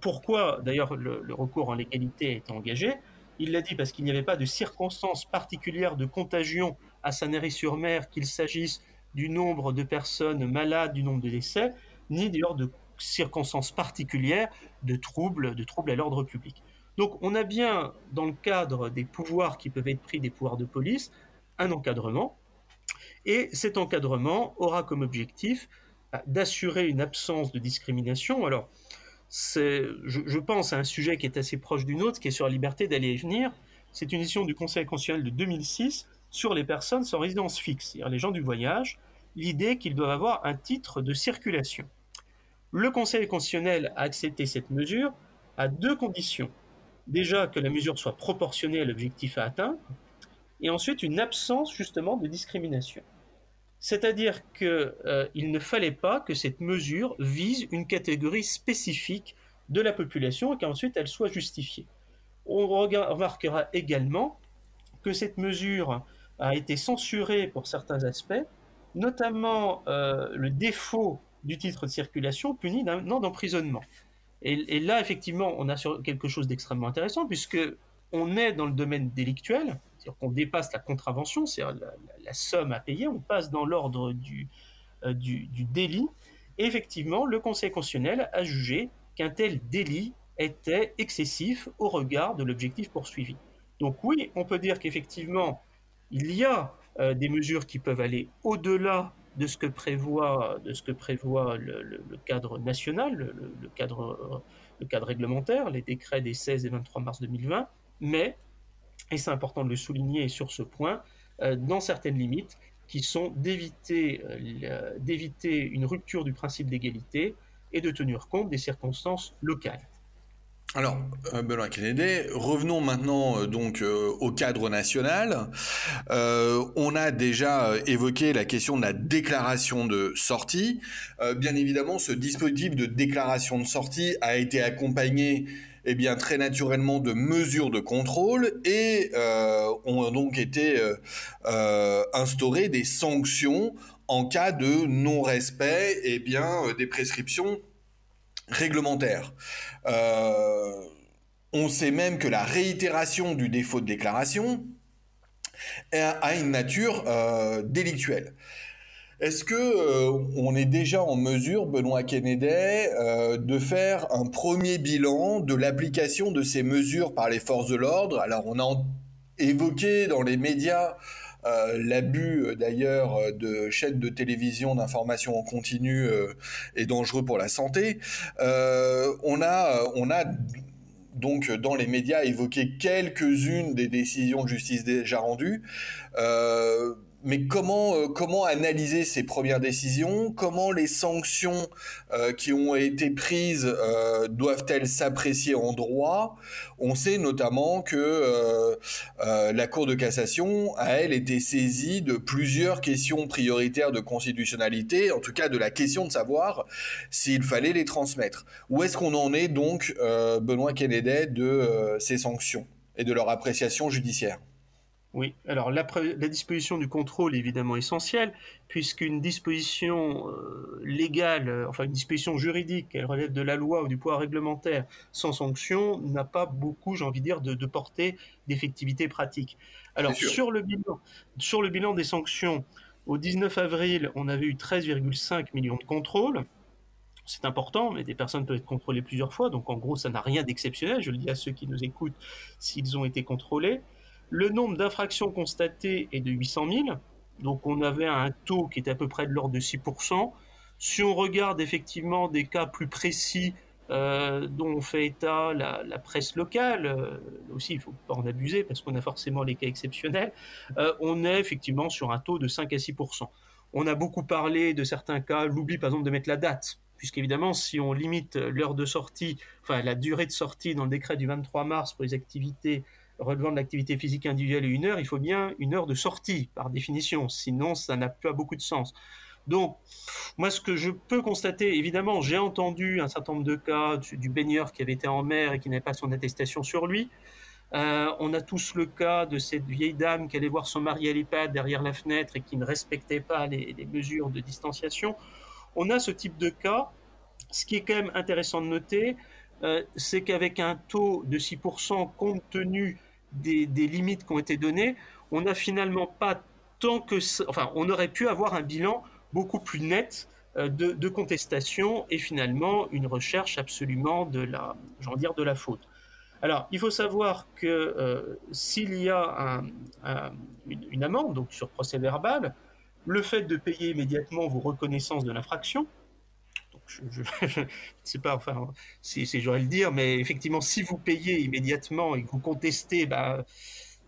pourquoi d'ailleurs le, recours en légalité est engagé? Il l'a dit parce qu'il n'y avait pas de circonstances particulières de contagion à Sanary-sur-Mer, qu'il s'agisse du nombre de personnes malades, du nombre de décès, ni d'ailleurs de circonstances particulières de troubles, de troubles à l'ordre public. Donc on a bien, dans le cadre des pouvoirs qui peuvent être pris des pouvoirs de police, un encadrement, et cet encadrement aura comme objectif euh, d'assurer une absence de discrimination. Alors, je, je, pense à un sujet qui est assez proche du nôtre, qui est sur la liberté d'aller et venir. C'est une édition du Conseil constitutionnel de 2006 sur les personnes sans résidence fixe, c'est-à-dire les gens du voyage, l'idée qu'ils doivent avoir un titre de circulation. Le Conseil constitutionnel a accepté cette mesure à deux conditions. Déjà que la mesure soit proportionnée à l'objectif à atteindre, et ensuite une absence justement de discrimination. C'est-à-dire qu'il euh, ne fallait pas que cette mesure vise une catégorie spécifique de la population et qu'ensuite elle soit justifiée. On remarquera également que cette mesure a été censurée pour certains aspects, notamment euh, le défaut du titre de circulation puni d'un an d'emprisonnement. Et, là, effectivement, on a sur quelque chose d'extrêmement intéressant, puisque on est dans le domaine délictuel, c'est-à-dire qu'on dépasse la contravention, c'est-à-dire la, somme à payer, on passe dans l'ordre du, euh, du, délit. Et effectivement, le Conseil constitutionnel a jugé qu'un tel délit était excessif au regard de l'objectif poursuivi. Donc oui, on peut dire qu'effectivement, il y a euh, des mesures qui peuvent aller au-delà de ce que prévoit, de ce que prévoit le, cadre national, le, cadre, le cadre réglementaire, les décrets des 16 et 23 mars 2020, mais et c'est important de le souligner sur ce point, euh, dans certaines limites, qui sont euh, d'éviter une rupture du principe d'égalité et de tenir compte des circonstances locales. Alors, euh, Benoît Kennedy, revenons maintenant donc au cadre national. on a déjà évoqué la question de la déclaration de sortie. bien évidemment, ce dispositif de déclaration de sortie a été accompagné eh bien, très naturellement de mesures de contrôle et euh, ont donc été euh, euh, instaurées des sanctions en cas de non-respect eh bien, des prescriptions réglementaires. on sait même que la réitération du défaut de déclaration a une nature délictuelle. Est-ce que euh, on est déjà en mesure, Benoît Kennedy, euh, de faire un premier bilan de l'application de ces mesures par les forces de l'ordre? Alors, on a évoqué dans les médias euh, l'abus d'ailleurs de chaînes de télévision d'information en continu est dangereux pour la santé. on a, on a donc dans les médias évoqué quelques-unes des décisions de justice déjà rendues mais comment, euh, comment analyser ces premières décisions? Comment les sanctions euh, qui ont été prises euh, doivent-elles s'apprécier en droit? On sait notamment que la Cour de cassation a, elle, été saisie de plusieurs questions prioritaires de constitutionnalité, en tout cas de la question de savoir s'il fallait les transmettre. Où est-ce qu'on en est donc, Benoît Kennedy, de ces sanctions et de leur appréciation judiciaire? Oui, alors la, disposition du contrôle est évidemment essentielle, puisqu'une disposition euh, légale, euh, enfin une disposition juridique, elle relève de la loi ou du pouvoir réglementaire sans sanction, n'a pas beaucoup, j'ai envie de dire, de, portée d'effectivité pratique. Alors sur le, bilan, sur le bilan des sanctions, au 19 avril, on avait eu 13,5 millions de contrôles. C'est important, mais des personnes peuvent être contrôlées plusieurs fois, donc en gros, ça n'a rien d'exceptionnel. Je le dis à ceux qui nous écoutent s'ils ont été contrôlés. Le nombre d'infractions constatées est de 800 000, donc on avait un taux qui était à peu près de l'ordre de 6%. Si on regarde effectivement des cas plus précis euh, dont on fait état la, presse locale, euh, aussi il ne faut pas en abuser parce qu'on a forcément les cas exceptionnels, euh, on est effectivement sur un taux de 5 à 6% On a beaucoup parlé de certains cas, l'oubli par exemple de mettre la date, puisqu'évidemment si on limite l'heure de sortie, enfin la durée de sortie dans le décret du 23 mars pour les activités relevant de l'activité physique individuelle une heure, il faut bien une heure de sortie par définition, sinon ça n'a pas beaucoup de sens. Donc, moi, ce que je peux constater, évidemment, j'ai entendu un certain nombre de cas du, baigneur qui avait été en mer et qui n'avait pas son attestation sur lui. Euh, on a tous le cas de cette vieille dame qui allait voir son mari à l'EHPAD derrière la fenêtre et qui ne respectait pas les, mesures de distanciation. On a ce type de cas. Ce qui est quand même intéressant de noter, euh, c'est qu'avec un taux de 6% compte tenu des, limites qui ont été données, on n'a finalement pas tant que ça, enfin, on aurait pu avoir un bilan beaucoup plus nette euh, de, contestation et finalement une recherche absolument de la, dire, de la faute. Alors, il faut savoir que euh, s'il y a une, amende, donc sur procès verbal, le fait de payer immédiatement vos reconnaissances de l'infraction, je ne sais pas, enfin, si, j'aurais le dire, mais effectivement, si vous payez immédiatement et que vous contestez, bah,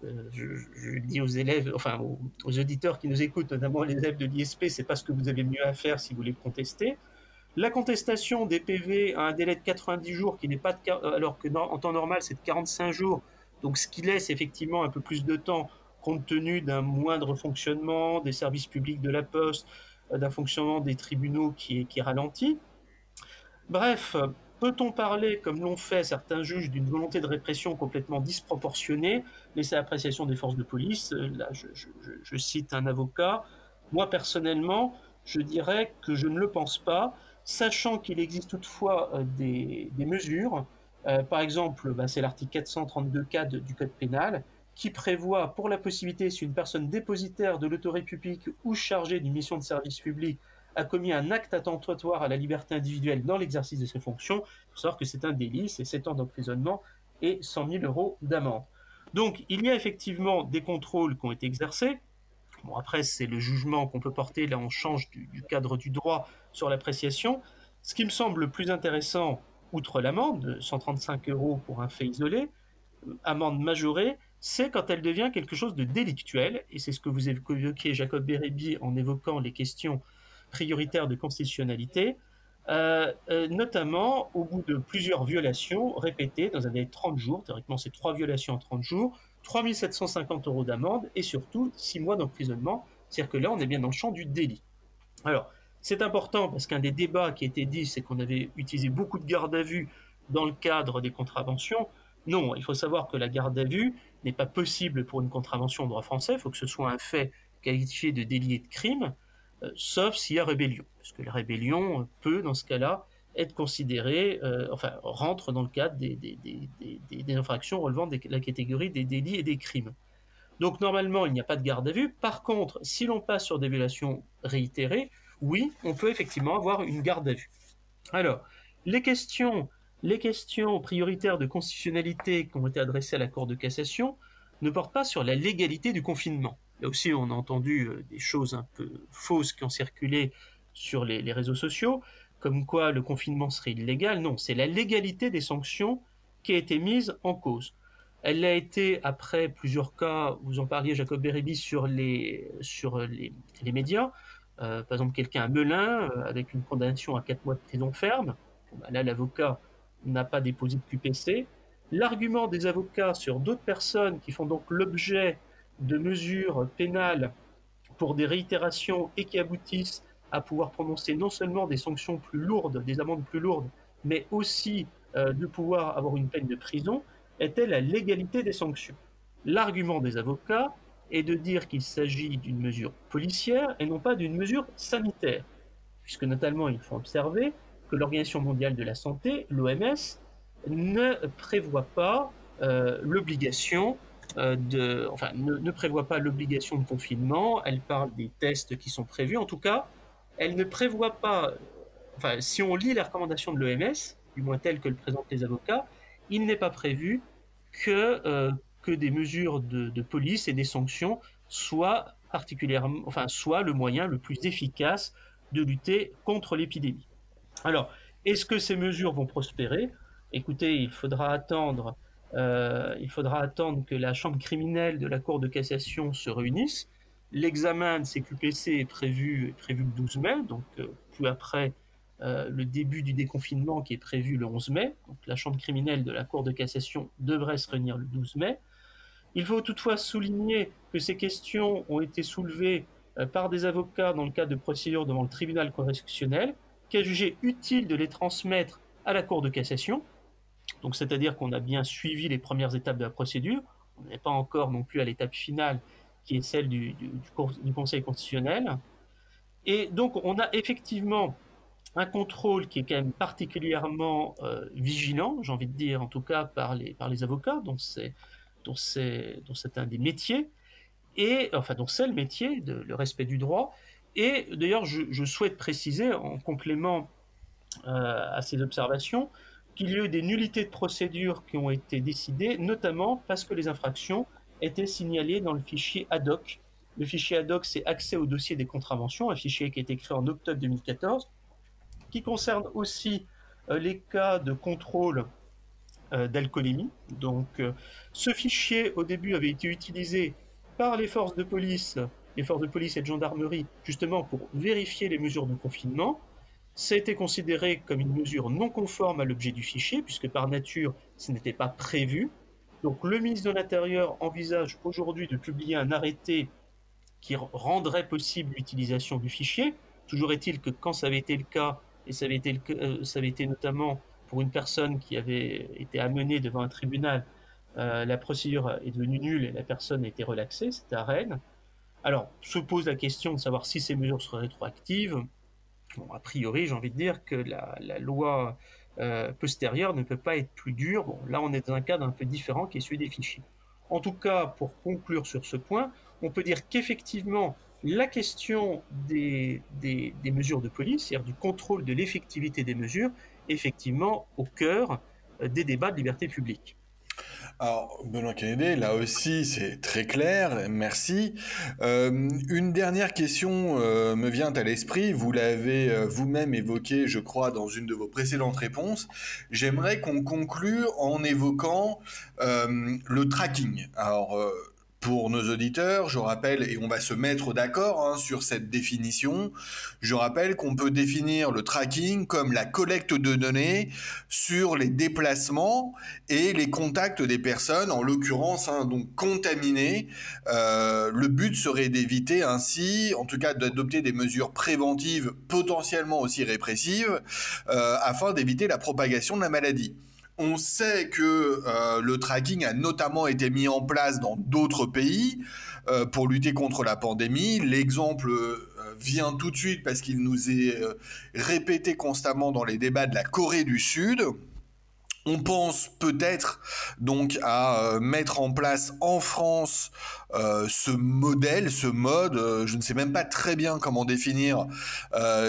euh, je, dis aux élèves, enfin aux, auditeurs qui nous écoutent, notamment les élèves de l'ISP, c'est pas ce que vous avez mieux à faire si vous voulez contester. La contestation des PV a un délai de 90 jours qui n'est pas alors que en temps normal c'est de 45 jours, donc ce qui laisse effectivement un peu plus de temps compte tenu d'un moindre fonctionnement des services publics de la Poste, euh, d'un fonctionnement des tribunaux qui est, qui est ralenti. Bref, Peut-on parler, comme l'ont fait certains juges, d'une volonté de répression complètement disproportionnée Laissez l'appréciation des forces de police? Là, je, cite un avocat. Moi, personnellement, je dirais que je ne le pense pas, sachant qu'il existe toutefois euh, des, mesures. Euh, par exemple, bah, c'est l'article 432-4 du Code pénal qui prévoit pour la possibilité, si une personne dépositaire de l'autorité publique ou chargée d'une mission de service public a commis un acte attentatoire à la liberté individuelle dans l'exercice de ses fonctions, il faut savoir que c'est un délit, c'est 7 ans d'emprisonnement et 100 000 euros d'amende. Donc il y a effectivement des contrôles qui ont été exercés. Bon, après, c'est le jugement qu'on peut porter, là on change du, cadre du droit sur l'appréciation. Ce qui me semble le plus intéressant, outre l'amende, 135 euros pour un fait isolé, euh, amende majorée, c'est quand elle devient quelque chose de délictuel, et c'est ce que vous évoquiez, Jacob Bérébi, en évoquant les questions prioritaire de constitutionnalité, euh, euh, notamment au bout de plusieurs violations répétées dans un délai de 30 jours, théoriquement c'est trois violations en 30 jours, 3750 euros d'amende et surtout 6 mois d'emprisonnement, c'est-à-dire que là on est bien dans le champ du délit. Alors, c'est important parce qu'un des débats qui a été dit, c'est qu'on avait utilisé beaucoup de garde à vue dans le cadre des contraventions. Non, il faut savoir que la garde à vue n'est pas possible pour une contravention en droit français, il faut que ce soit un fait qualifié de délit et de crime. Euh, sauf s'il y a rébellion. Parce que la rébellion peut, dans ce cas-là, être considérée, euh, enfin, rentre dans le cadre des, infractions relevant de la catégorie des délits et des crimes. Donc, normalement, il n'y a pas de garde à vue. Par contre, si l'on passe sur des violations réitérées, oui, on peut effectivement avoir une garde à vue. Alors, les questions, les questions prioritaires de constitutionnalité qui ont été adressées à la Cour de cassation ne portent pas sur la légalité du confinement. Là aussi, on a entendu euh, des choses un peu fausses qui ont circulé sur les, réseaux sociaux, comme quoi le confinement serait illégal. Non, c'est la légalité des sanctions qui a été mise en cause. Elle l'a été après plusieurs cas, vous en parliez Jacob Bérébi sur les, sur les, médias, euh, par exemple quelqu'un à Melun euh, avec une condamnation à 4 mois de prison ferme, bah là l'avocat n'a pas déposé de QPC. L'argument des avocats sur d'autres personnes qui font donc l'objet de mesures pénales pour des réitérations et qui aboutissent à pouvoir prononcer non seulement des sanctions plus lourdes, des amendes plus lourdes, mais aussi euh, de pouvoir avoir une peine de prison, était la légalité des sanctions? L'argument des avocats est de dire qu'il s'agit d'une mesure policière et non pas d'une mesure sanitaire, puisque notamment il faut observer que l'Organisation mondiale de la santé, l'OMS, ne prévoit pas euh, l'obligation de, enfin, ne, prévoit pas l'obligation de confinement, elle parle des tests qui sont prévus. En tout cas, elle ne prévoit pas, enfin, si on lit les recommandations de l'OMS, du moins telles que le présentent les avocats, il n'est pas prévu que, euh, que des mesures de, police et des sanctions soient particulièrement, enfin, soient le moyen le plus efficace de lutter contre l'épidémie. Alors, est-ce que ces mesures vont prospérer? Écoutez, il faudra attendre, euh, il faudra attendre que la chambre criminelle de la Cour de cassation se réunisse. L'examen de ces QPC est prévu, le 12 mai, donc euh, plus après euh, le début du déconfinement qui est prévu le 11 mai. La chambre criminelle de la Cour de cassation devrait se réunir le 12 mai. Il faut toutefois souligner que ces questions ont été soulevées euh, par des avocats dans le cadre de procédures devant le tribunal correctionnel, qui a jugé utile de les transmettre à la Cour de cassation? Donc c'est-à-dire qu'on a bien suivi les premières étapes de la procédure. On n'est pas encore non plus à l'étape finale qui est celle du, Conseil constitutionnel. Et donc on a effectivement un contrôle qui est quand même particulièrement euh, vigilant, j'ai envie de dire, en tout cas par les, avocats, dont c'est un des métiers, et enfin dont c'est le métier, de, le respect du droit. Et d'ailleurs, je, souhaite préciser, en complément euh, à ces observations, qu'il y a eu des nullités de procédure qui ont été décidées, notamment parce que les infractions étaient signalées dans le fichier ad hoc. Le fichier ad hoc, c'est accès au dossier des contraventions, un fichier qui a été créé en octobre 2014 qui concerne aussi euh, les cas de contrôle euh, d'alcoolémie. Donc, euh, ce fichier, au début, avait été utilisé par les forces de police, les forces de police et de gendarmerie, justement pour vérifier les mesures de confinement. Ça a été considéré comme une mesure non conforme à l'objet du fichier, puisque par nature, ce n'était pas prévu. Donc, le ministre de l'Intérieur envisage aujourd'hui de publier un arrêté qui rendrait possible l'utilisation du fichier. Toujours est-il que quand ça avait été le cas, et ça avait été, euh, notamment pour une personne qui avait été amenée devant un tribunal, euh, la procédure est devenue nulle et la personne a été relaxée, c'était à Rennes. Alors, se pose la question de savoir si ces mesures seraient rétroactives. Bon, a priori, j'ai envie de dire que la, loi euh, postérieure ne peut pas être plus dure. Bon, là, on est dans un cadre un peu différent qui est celui des fichiers. En tout cas, pour conclure sur ce point, on peut dire qu'effectivement, la question des, des, mesures de police, c'est-à-dire du contrôle de l'effectivité des mesures, effectivement au cœur euh, des débats de liberté publique. Alors, Benoît Kennedy, là aussi, c'est très clair, merci. Euh, une dernière question euh, me vient à l'esprit, vous l'avez vous-même évoqué, je crois, dans une de vos précédentes réponses. J'aimerais qu'on conclue en évoquant le tracking. Alors, pour nos auditeurs, je rappelle, et on va se mettre d'accord hein, sur cette définition, je rappelle qu'on peut définir le tracking comme la collecte de données sur les déplacements et les contacts des personnes, en l'occurrence hein, donc contaminées. Euh, le but serait d'éviter ainsi, en tout cas d'adopter des mesures préventives potentiellement aussi répressives, euh, afin d'éviter la propagation de la maladie. On sait que euh, le tracking a notamment été mis en place dans d'autres pays euh, pour lutter contre la pandémie. L'exemple euh, vient tout de suite parce qu'il nous est répété constamment dans les débats de la Corée du Sud. On pense peut-être donc à euh, mettre en place en France euh, ce modèle, ce mode, euh, je ne sais même pas très bien comment définir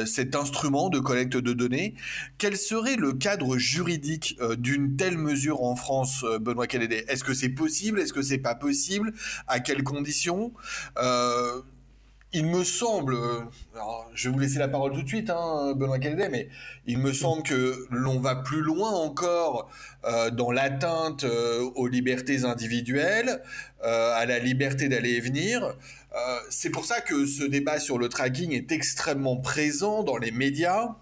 cet instrument de collecte de données. Quel serait le cadre juridique d'une telle mesure en France, Benoît Calédé Est-ce que c'est possible? Est-ce que c'est pas possible? À quelles conditions? Il me semble, euh, je vais vous laisser la parole tout de suite, hein, Benoît Caldet, mais il me semble que l'on va plus loin encore euh, dans l'atteinte euh, aux libertés individuelles, à la liberté d'aller et venir. c'est pour ça que ce débat sur le tracking est extrêmement présent dans les médias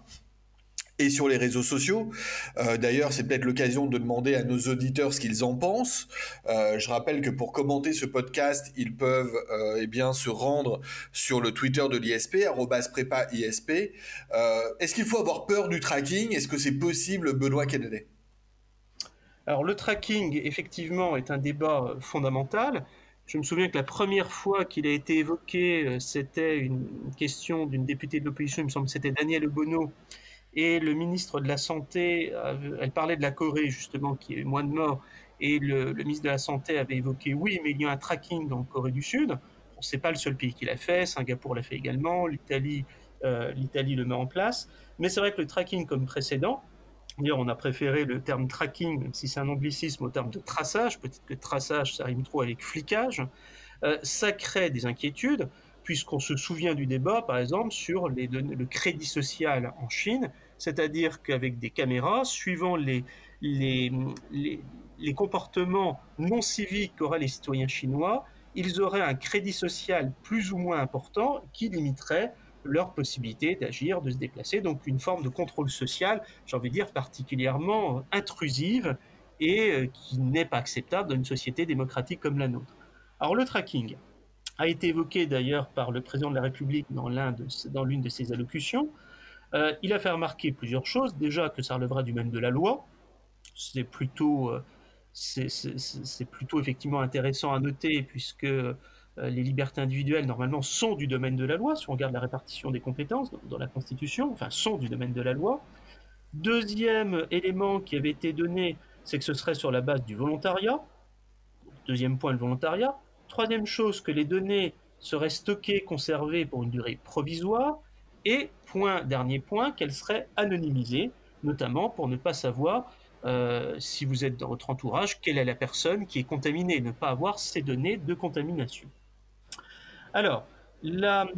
et sur les réseaux sociaux. Euh, d'ailleurs, c'est peut-être l'occasion de demander à nos auditeurs ce qu'ils en pensent. Euh, je rappelle que pour commenter ce podcast, ils peuvent euh, eh bien se rendre sur le Twitter de l'ISP @prépa_isp. Est-ce qu'il faut avoir peur du tracking? Est-ce que c'est possible, Benoît Kennedy Alors le tracking, effectivement, est un débat fondamental. Je me souviens que la première fois qu'il a été évoqué, c'était une question d'une députée de l'opposition, il me semble que c'était Daniel Obono, et le ministre de la Santé, elle parlait de la Corée justement, qui est moins de morts, et le, ministre de la Santé avait évoqué, oui, mais il y a un tracking en Corée du Sud. Bon, c'est pas le seul pays qui l'a fait, Singapour l'a fait également, l'Italie, euh, l'Italie le met en place. Mais c'est vrai que le tracking comme précédent, D'ailleurs, on a préféré le terme tracking, même si c'est un anglicisme, au terme de traçage. Peut-être que traçage, ça rime trop avec flicage. Euh, ça crée des inquiétudes, puisqu'on se souvient du débat, par exemple, sur le crédit social en Chine, c'est-à-dire qu'avec des caméras, suivant les, les, les, comportements non civiques qu'auraient les citoyens chinois, ils auraient un crédit social plus ou moins important qui limiterait leur possibilité d'agir, de se déplacer. Donc une forme de contrôle social, j'ai envie de dire, particulièrement intrusive et euh, qui n'est pas acceptable dans une société démocratique comme la nôtre. Alors le tracking a été évoqué d'ailleurs par le président de la République dans l'une de, ses allocutions. Euh, il a fait remarquer plusieurs choses. Déjà que ça relèvera du même de la loi. C'est plutôt, euh, effectivement intéressant à noter puisque euh, les libertés individuelles, normalement, sont du domaine de la loi, si on regarde la répartition des compétences dans, la Constitution, enfin, sont du domaine de la loi. Deuxième élément qui avait été donné, c'est que ce serait sur la base du volontariat. Deuxième point, le volontariat. Troisième chose, que les données seraient stockées, conservées pour une durée provisoire. Et point, dernier point, qu'elles seraient anonymisées, notamment pour ne pas savoir euh, si vous êtes dans votre entourage, quelle est la personne qui est contaminée, ne pas avoir ces données de contamination. Alors, la,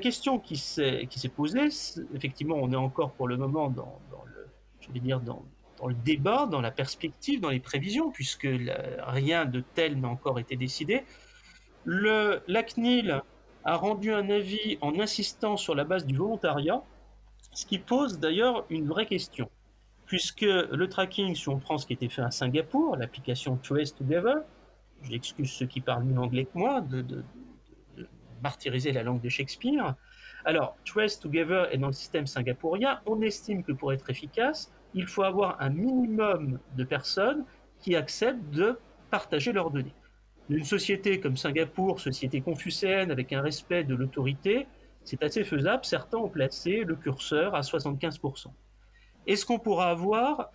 question qui s'est posée, effectivement, on est encore pour le moment dans, le, je vais dire dans, le débat, dans la perspective, dans les prévisions, puisque rien de tel n'a encore été décidé. Le, la CNIL a rendu un avis en insistant sur la base du volontariat, ce qui pose d'ailleurs une vraie question, puisque le tracking, si on prend ce qui été fait à Singapour, l'application Trace Together, j'excuse ceux qui parlent mieux anglais que moi, de, martyriser la langue de Shakespeare. Alors, Trace Together est dans le système singapourien. On estime que pour être efficace, il faut avoir un minimum de personnes qui acceptent de partager leurs données. Une société comme Singapour, société confucéenne avec un respect de l'autorité, c'est assez faisable. Certains ont placé le curseur à 75%. Est-ce qu'on pourra avoir,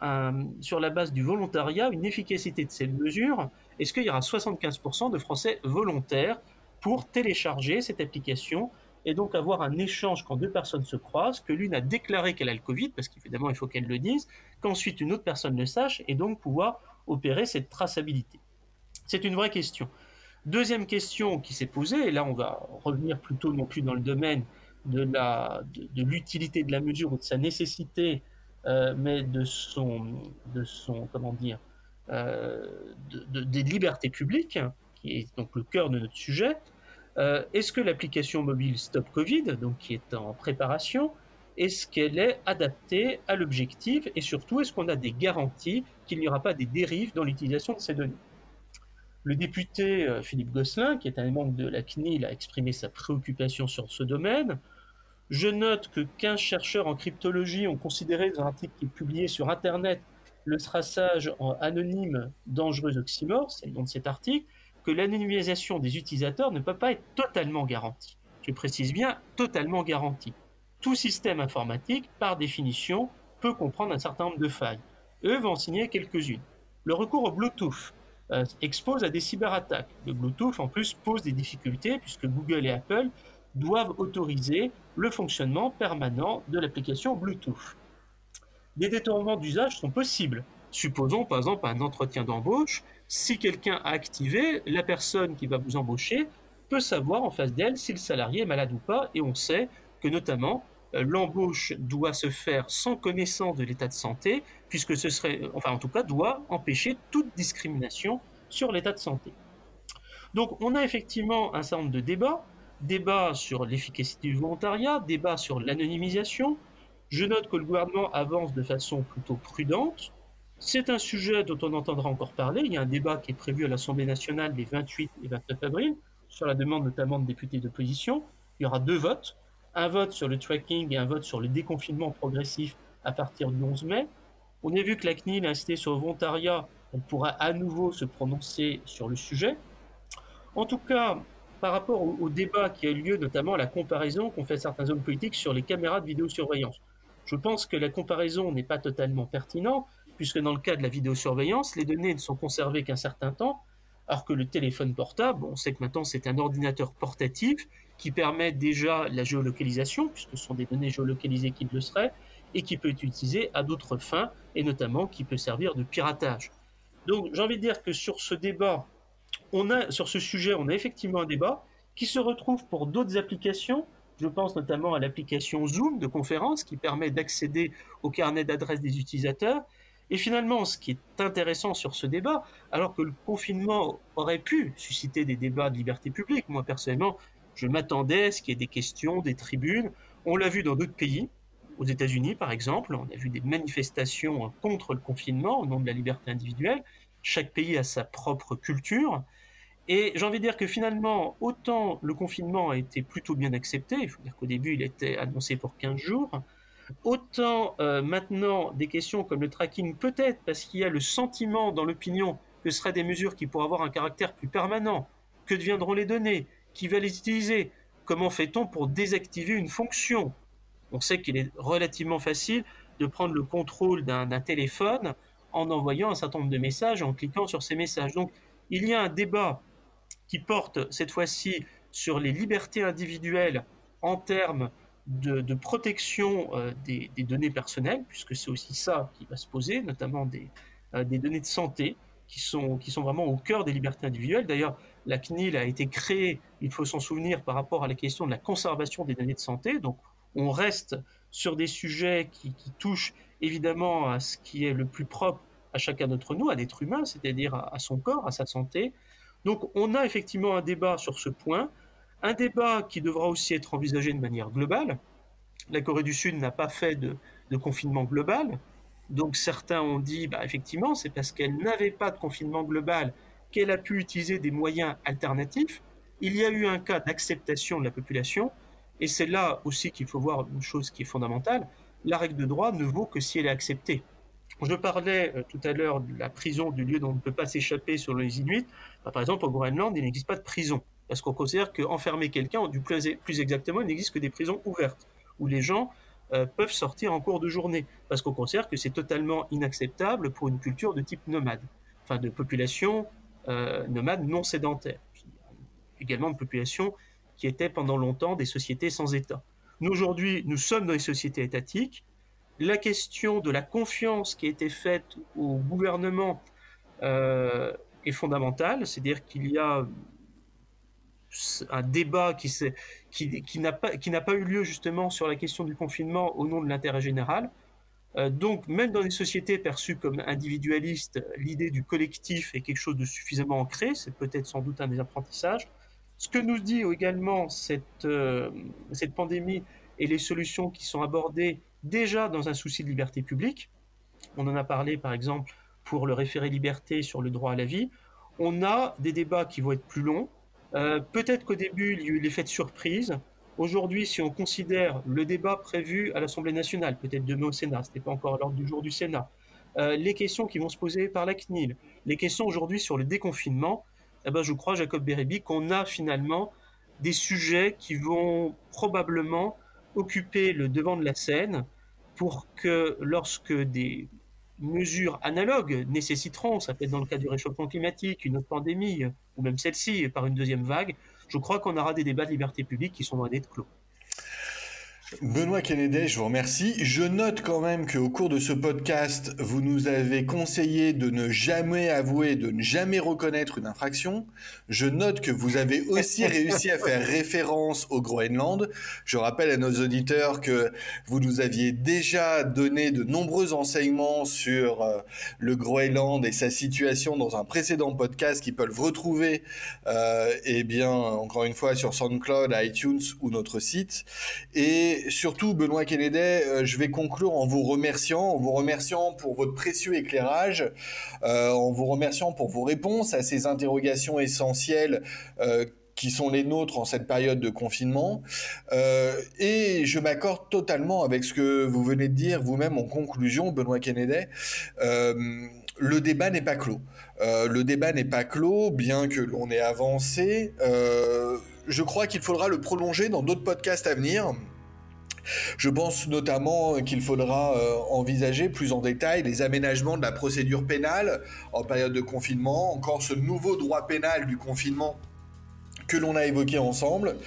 sur la base du volontariat, une efficacité de ces mesures Est-ce qu'il y aura 75% de Français volontaires pour télécharger cette application et donc avoir un échange quand deux personnes se croisent, que l'une a déclaré qu'elle a le Covid, parce qu'évidemment il faut qu'elle le dise, qu'ensuite une autre personne le sache, et donc pouvoir opérer cette traçabilité. C'est une vraie question. Deuxième question qui s'est posée, et là on va revenir plutôt non plus dans le domaine de l'utilité de, de la mesure ou de sa nécessité euh, mais de son, de son comment dire, euh, des libertés publiques, qui est donc le cœur de notre sujet. Euh, est-ce que l'application mobile Stop Covid, donc qui est en préparation, est-ce qu'elle est adaptée à l'objectif et surtout est-ce qu'on a des garanties qu'il n'y aura pas des dérives dans l'utilisation de ces données? Le député Philippe Gosselin, qui est un membre de la CNIL, a exprimé sa préoccupation sur ce domaine. Je note que 15 chercheurs en cryptologie ont considéré dans un article qui est publié sur Internet le traçage anonyme dangereux oxymore, c'est le nom de cet article, que l'anonymisation des utilisateurs ne peut pas être totalement garantie. Je précise bien totalement garantie. Tout système informatique, par définition, peut comprendre un certain nombre de failles. Eux vont en signer quelques-unes. Le recours au Bluetooth euh, expose à des cyberattaques. Le Bluetooth, en plus, pose des difficultés puisque Google et Apple doivent autoriser le fonctionnement permanent de l'application Bluetooth. Des détournements d'usage sont possibles. Supposons par exemple un entretien d'embauche, si quelqu'un a activé, la personne qui va vous embaucher peut savoir en face d'elle si le salarié est malade ou pas, et on sait que notamment euh, l'embauche doit se faire sans connaissance de l'état de santé, puisque ce serait, enfin en tout cas, doit empêcher toute discrimination sur l'état de santé. Donc on a effectivement un certain nombre de débats débat sur l'efficacité du volontariat, débat sur l'anonymisation. Je note que le gouvernement avance de façon plutôt prudente. C'est un sujet dont on entendra encore parler. Il y a un débat qui est prévu à l'Assemblée nationale les 28 et 29 avril, sur la demande notamment de députés d'opposition. Il y aura deux votes, un vote sur le tracking et un vote sur le déconfinement progressif à partir du 11 mai. On a vu que la CNIL a insisté sur le volontariat, elle pourra à nouveau se prononcer sur le sujet. En tout cas, par rapport au, débat qui a eu lieu, notamment la comparaison qu'ont fait certains hommes politiques sur les caméras de vidéosurveillance. Je pense que la comparaison n'est pas totalement pertinente, puisque dans le cas de la vidéosurveillance, les données ne sont conservées qu'un certain temps, alors que le téléphone portable, on sait que maintenant c'est un ordinateur portatif qui permet déjà la géolocalisation, puisque ce sont des données géolocalisées qui le seraient, et qui peut être utilisé à d'autres fins, et notamment qui peut servir de piratage. Donc j'ai envie de dire que sur ce débat, on a, sur ce sujet, on a effectivement un débat qui se retrouve pour d'autres applications. Je pense notamment à l'application Zoom de conférence qui permet d'accéder au carnet d'adresses des utilisateurs. Et finalement, ce qui est intéressant sur ce débat, alors que le confinement aurait pu susciter des débats de liberté publique, moi personnellement, je m'attendais à ce qu'il y ait des questions, des tribunes. On l'a vu dans d'autres pays, aux États-Unis par exemple, on a vu des manifestations contre le confinement au nom de la liberté individuelle. Chaque pays a sa propre culture. Et j'ai envie de dire que finalement, autant le confinement a été plutôt bien accepté, il faut dire qu'au début il était annoncé pour 15 jours, autant euh, maintenant des questions comme le tracking peut-être parce qu'il y a le sentiment dans l'opinion que ce seraient des mesures qui pourraient avoir un caractère plus permanent, que deviendront les données, qui va les utiliser, comment fait-on pour désactiver une fonction? On sait qu'il est relativement facile de prendre le contrôle d'un téléphone en envoyant un certain nombre de messages, en cliquant sur ces messages. Donc il y a un débat qui porte cette fois-ci sur les libertés individuelles en termes de, protection euh, des, données personnelles, puisque c'est aussi ça qui va se poser, notamment des, euh, des données de santé qui sont, qui sont vraiment au cœur des libertés individuelles. D'ailleurs, la CNIL a été créée, il faut s'en souvenir, par rapport à la question de la conservation des données de santé. Donc, on reste sur des sujets qui touchent évidemment à ce qui est le plus propre à chacun d'entre nous, à l'être humain, c'est-à-dire à, son corps, à sa santé, donc on a effectivement un débat sur ce point, un débat qui devra aussi être envisagé de manière globale. La Corée du Sud n'a pas fait de, confinement global, donc certains ont dit, bah, effectivement, c'est parce qu'elle n'avait pas de confinement global qu'elle a pu utiliser des moyens alternatifs. Il y a eu un cas d'acceptation de la population, et c'est là aussi qu'il faut voir une chose qui est fondamentale, la règle de droit ne vaut que si elle est acceptée. Je parlais euh, tout à l'heure de la prison, du lieu dont on ne peut pas s'échapper sur les Inuits. Bah, par exemple, au Groenland, il n'existe pas de prison. Parce qu'on considère qu'enfermer quelqu'un, du plus, exactement, il n'existe que des prisons ouvertes, où les gens euh, peuvent sortir en cours de journée. Parce qu'on considère que c'est totalement inacceptable pour une culture de type nomade. Enfin, de population euh, nomade non sédentaire. Également une population qui était pendant longtemps des sociétés sans État. Nous, aujourd'hui, nous sommes dans les sociétés étatiques la question de la confiance qui a été faite au gouvernement euh, est fondamentale, c'est-à-dire qu'il y a un débat qui, n'a pas, eu lieu justement sur la question du confinement au nom de l'intérêt général. Euh, donc, même dans des sociétés perçues comme individualistes, l'idée du collectif est quelque chose de suffisamment ancré, c'est peut-être sans doute un des apprentissages. Ce que nous dit également euh, cette pandémie et les solutions qui sont abordées déjà dans un souci de liberté publique. On en a parlé par exemple pour le référé liberté sur le droit à la vie. On a des débats qui vont être plus longs. Euh, peut-être qu'au début, il y a eu l'effet de surprise. Aujourd'hui, si on considère le débat prévu à l'Assemblée nationale, peut-être demain au Sénat, ce n'est pas encore à l'ordre du jour du Sénat, euh, les questions qui vont se poser par la CNIL, les questions aujourd'hui sur le déconfinement, eh ben, je crois, Jacob Bérébi, qu'on a finalement des sujets qui vont probablement occuper le devant de la scène pour que lorsque des mesures analogues nécessiteront, ça peut être dans le cas du réchauffement climatique, une autre pandémie, ou même celle-ci par une deuxième vague, je crois qu'on aura des débats de liberté publique qui sont loin d'être clos. Benoît Kennedy, je vous remercie. Je note quand même qu'au cours de ce podcast, vous nous avez conseillé de ne jamais avouer, de ne jamais reconnaître une infraction. Je note que vous avez aussi réussi à faire référence au Groenland. Je rappelle à nos auditeurs que vous nous aviez déjà donné de nombreux enseignements sur euh, le Groenland et sa situation dans un précédent podcast qui peuvent retrouver, euh, eh bien, encore une fois, sur SoundCloud, iTunes ou notre site. Et surtout, Benoît Kennedy, euh, je vais conclure en vous remerciant, en vous remerciant pour votre précieux éclairage, euh, en vous remerciant pour vos réponses à ces interrogations essentielles euh, qui sont les nôtres en cette période de confinement. et je m'accorde totalement avec ce que vous venez de dire vous-même en conclusion, Benoît Kennedy. le débat n'est pas clos. le débat n'est pas clos, bien que l'on ait avancé. je crois qu'il faudra le prolonger dans d'autres podcasts à venir. Je pense notamment qu'il faudra euh, envisager plus en détail les aménagements de la procédure pénale en période de confinement, encore ce nouveau droit pénal du confinement que l'on a évoquées ensemble.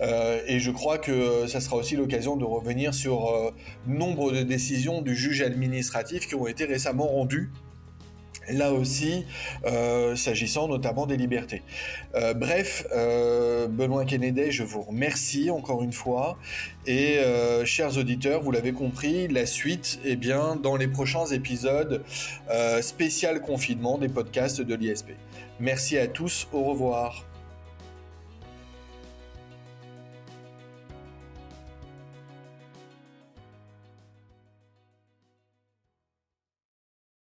et je crois que ça sera aussi l'occasion de revenir sur nombre de décisions du juge administratif qui ont été récemment rendues là aussi, euh, s'agissant notamment des libertés. Euh, bref, euh, Benoît Kennedy, je vous remercie encore une fois. Et chers auditeurs, vous l'avez compris, la suite, eh bien, dans les prochains épisodes spécial confinement des podcasts de l'ISP. Merci à tous, au revoir.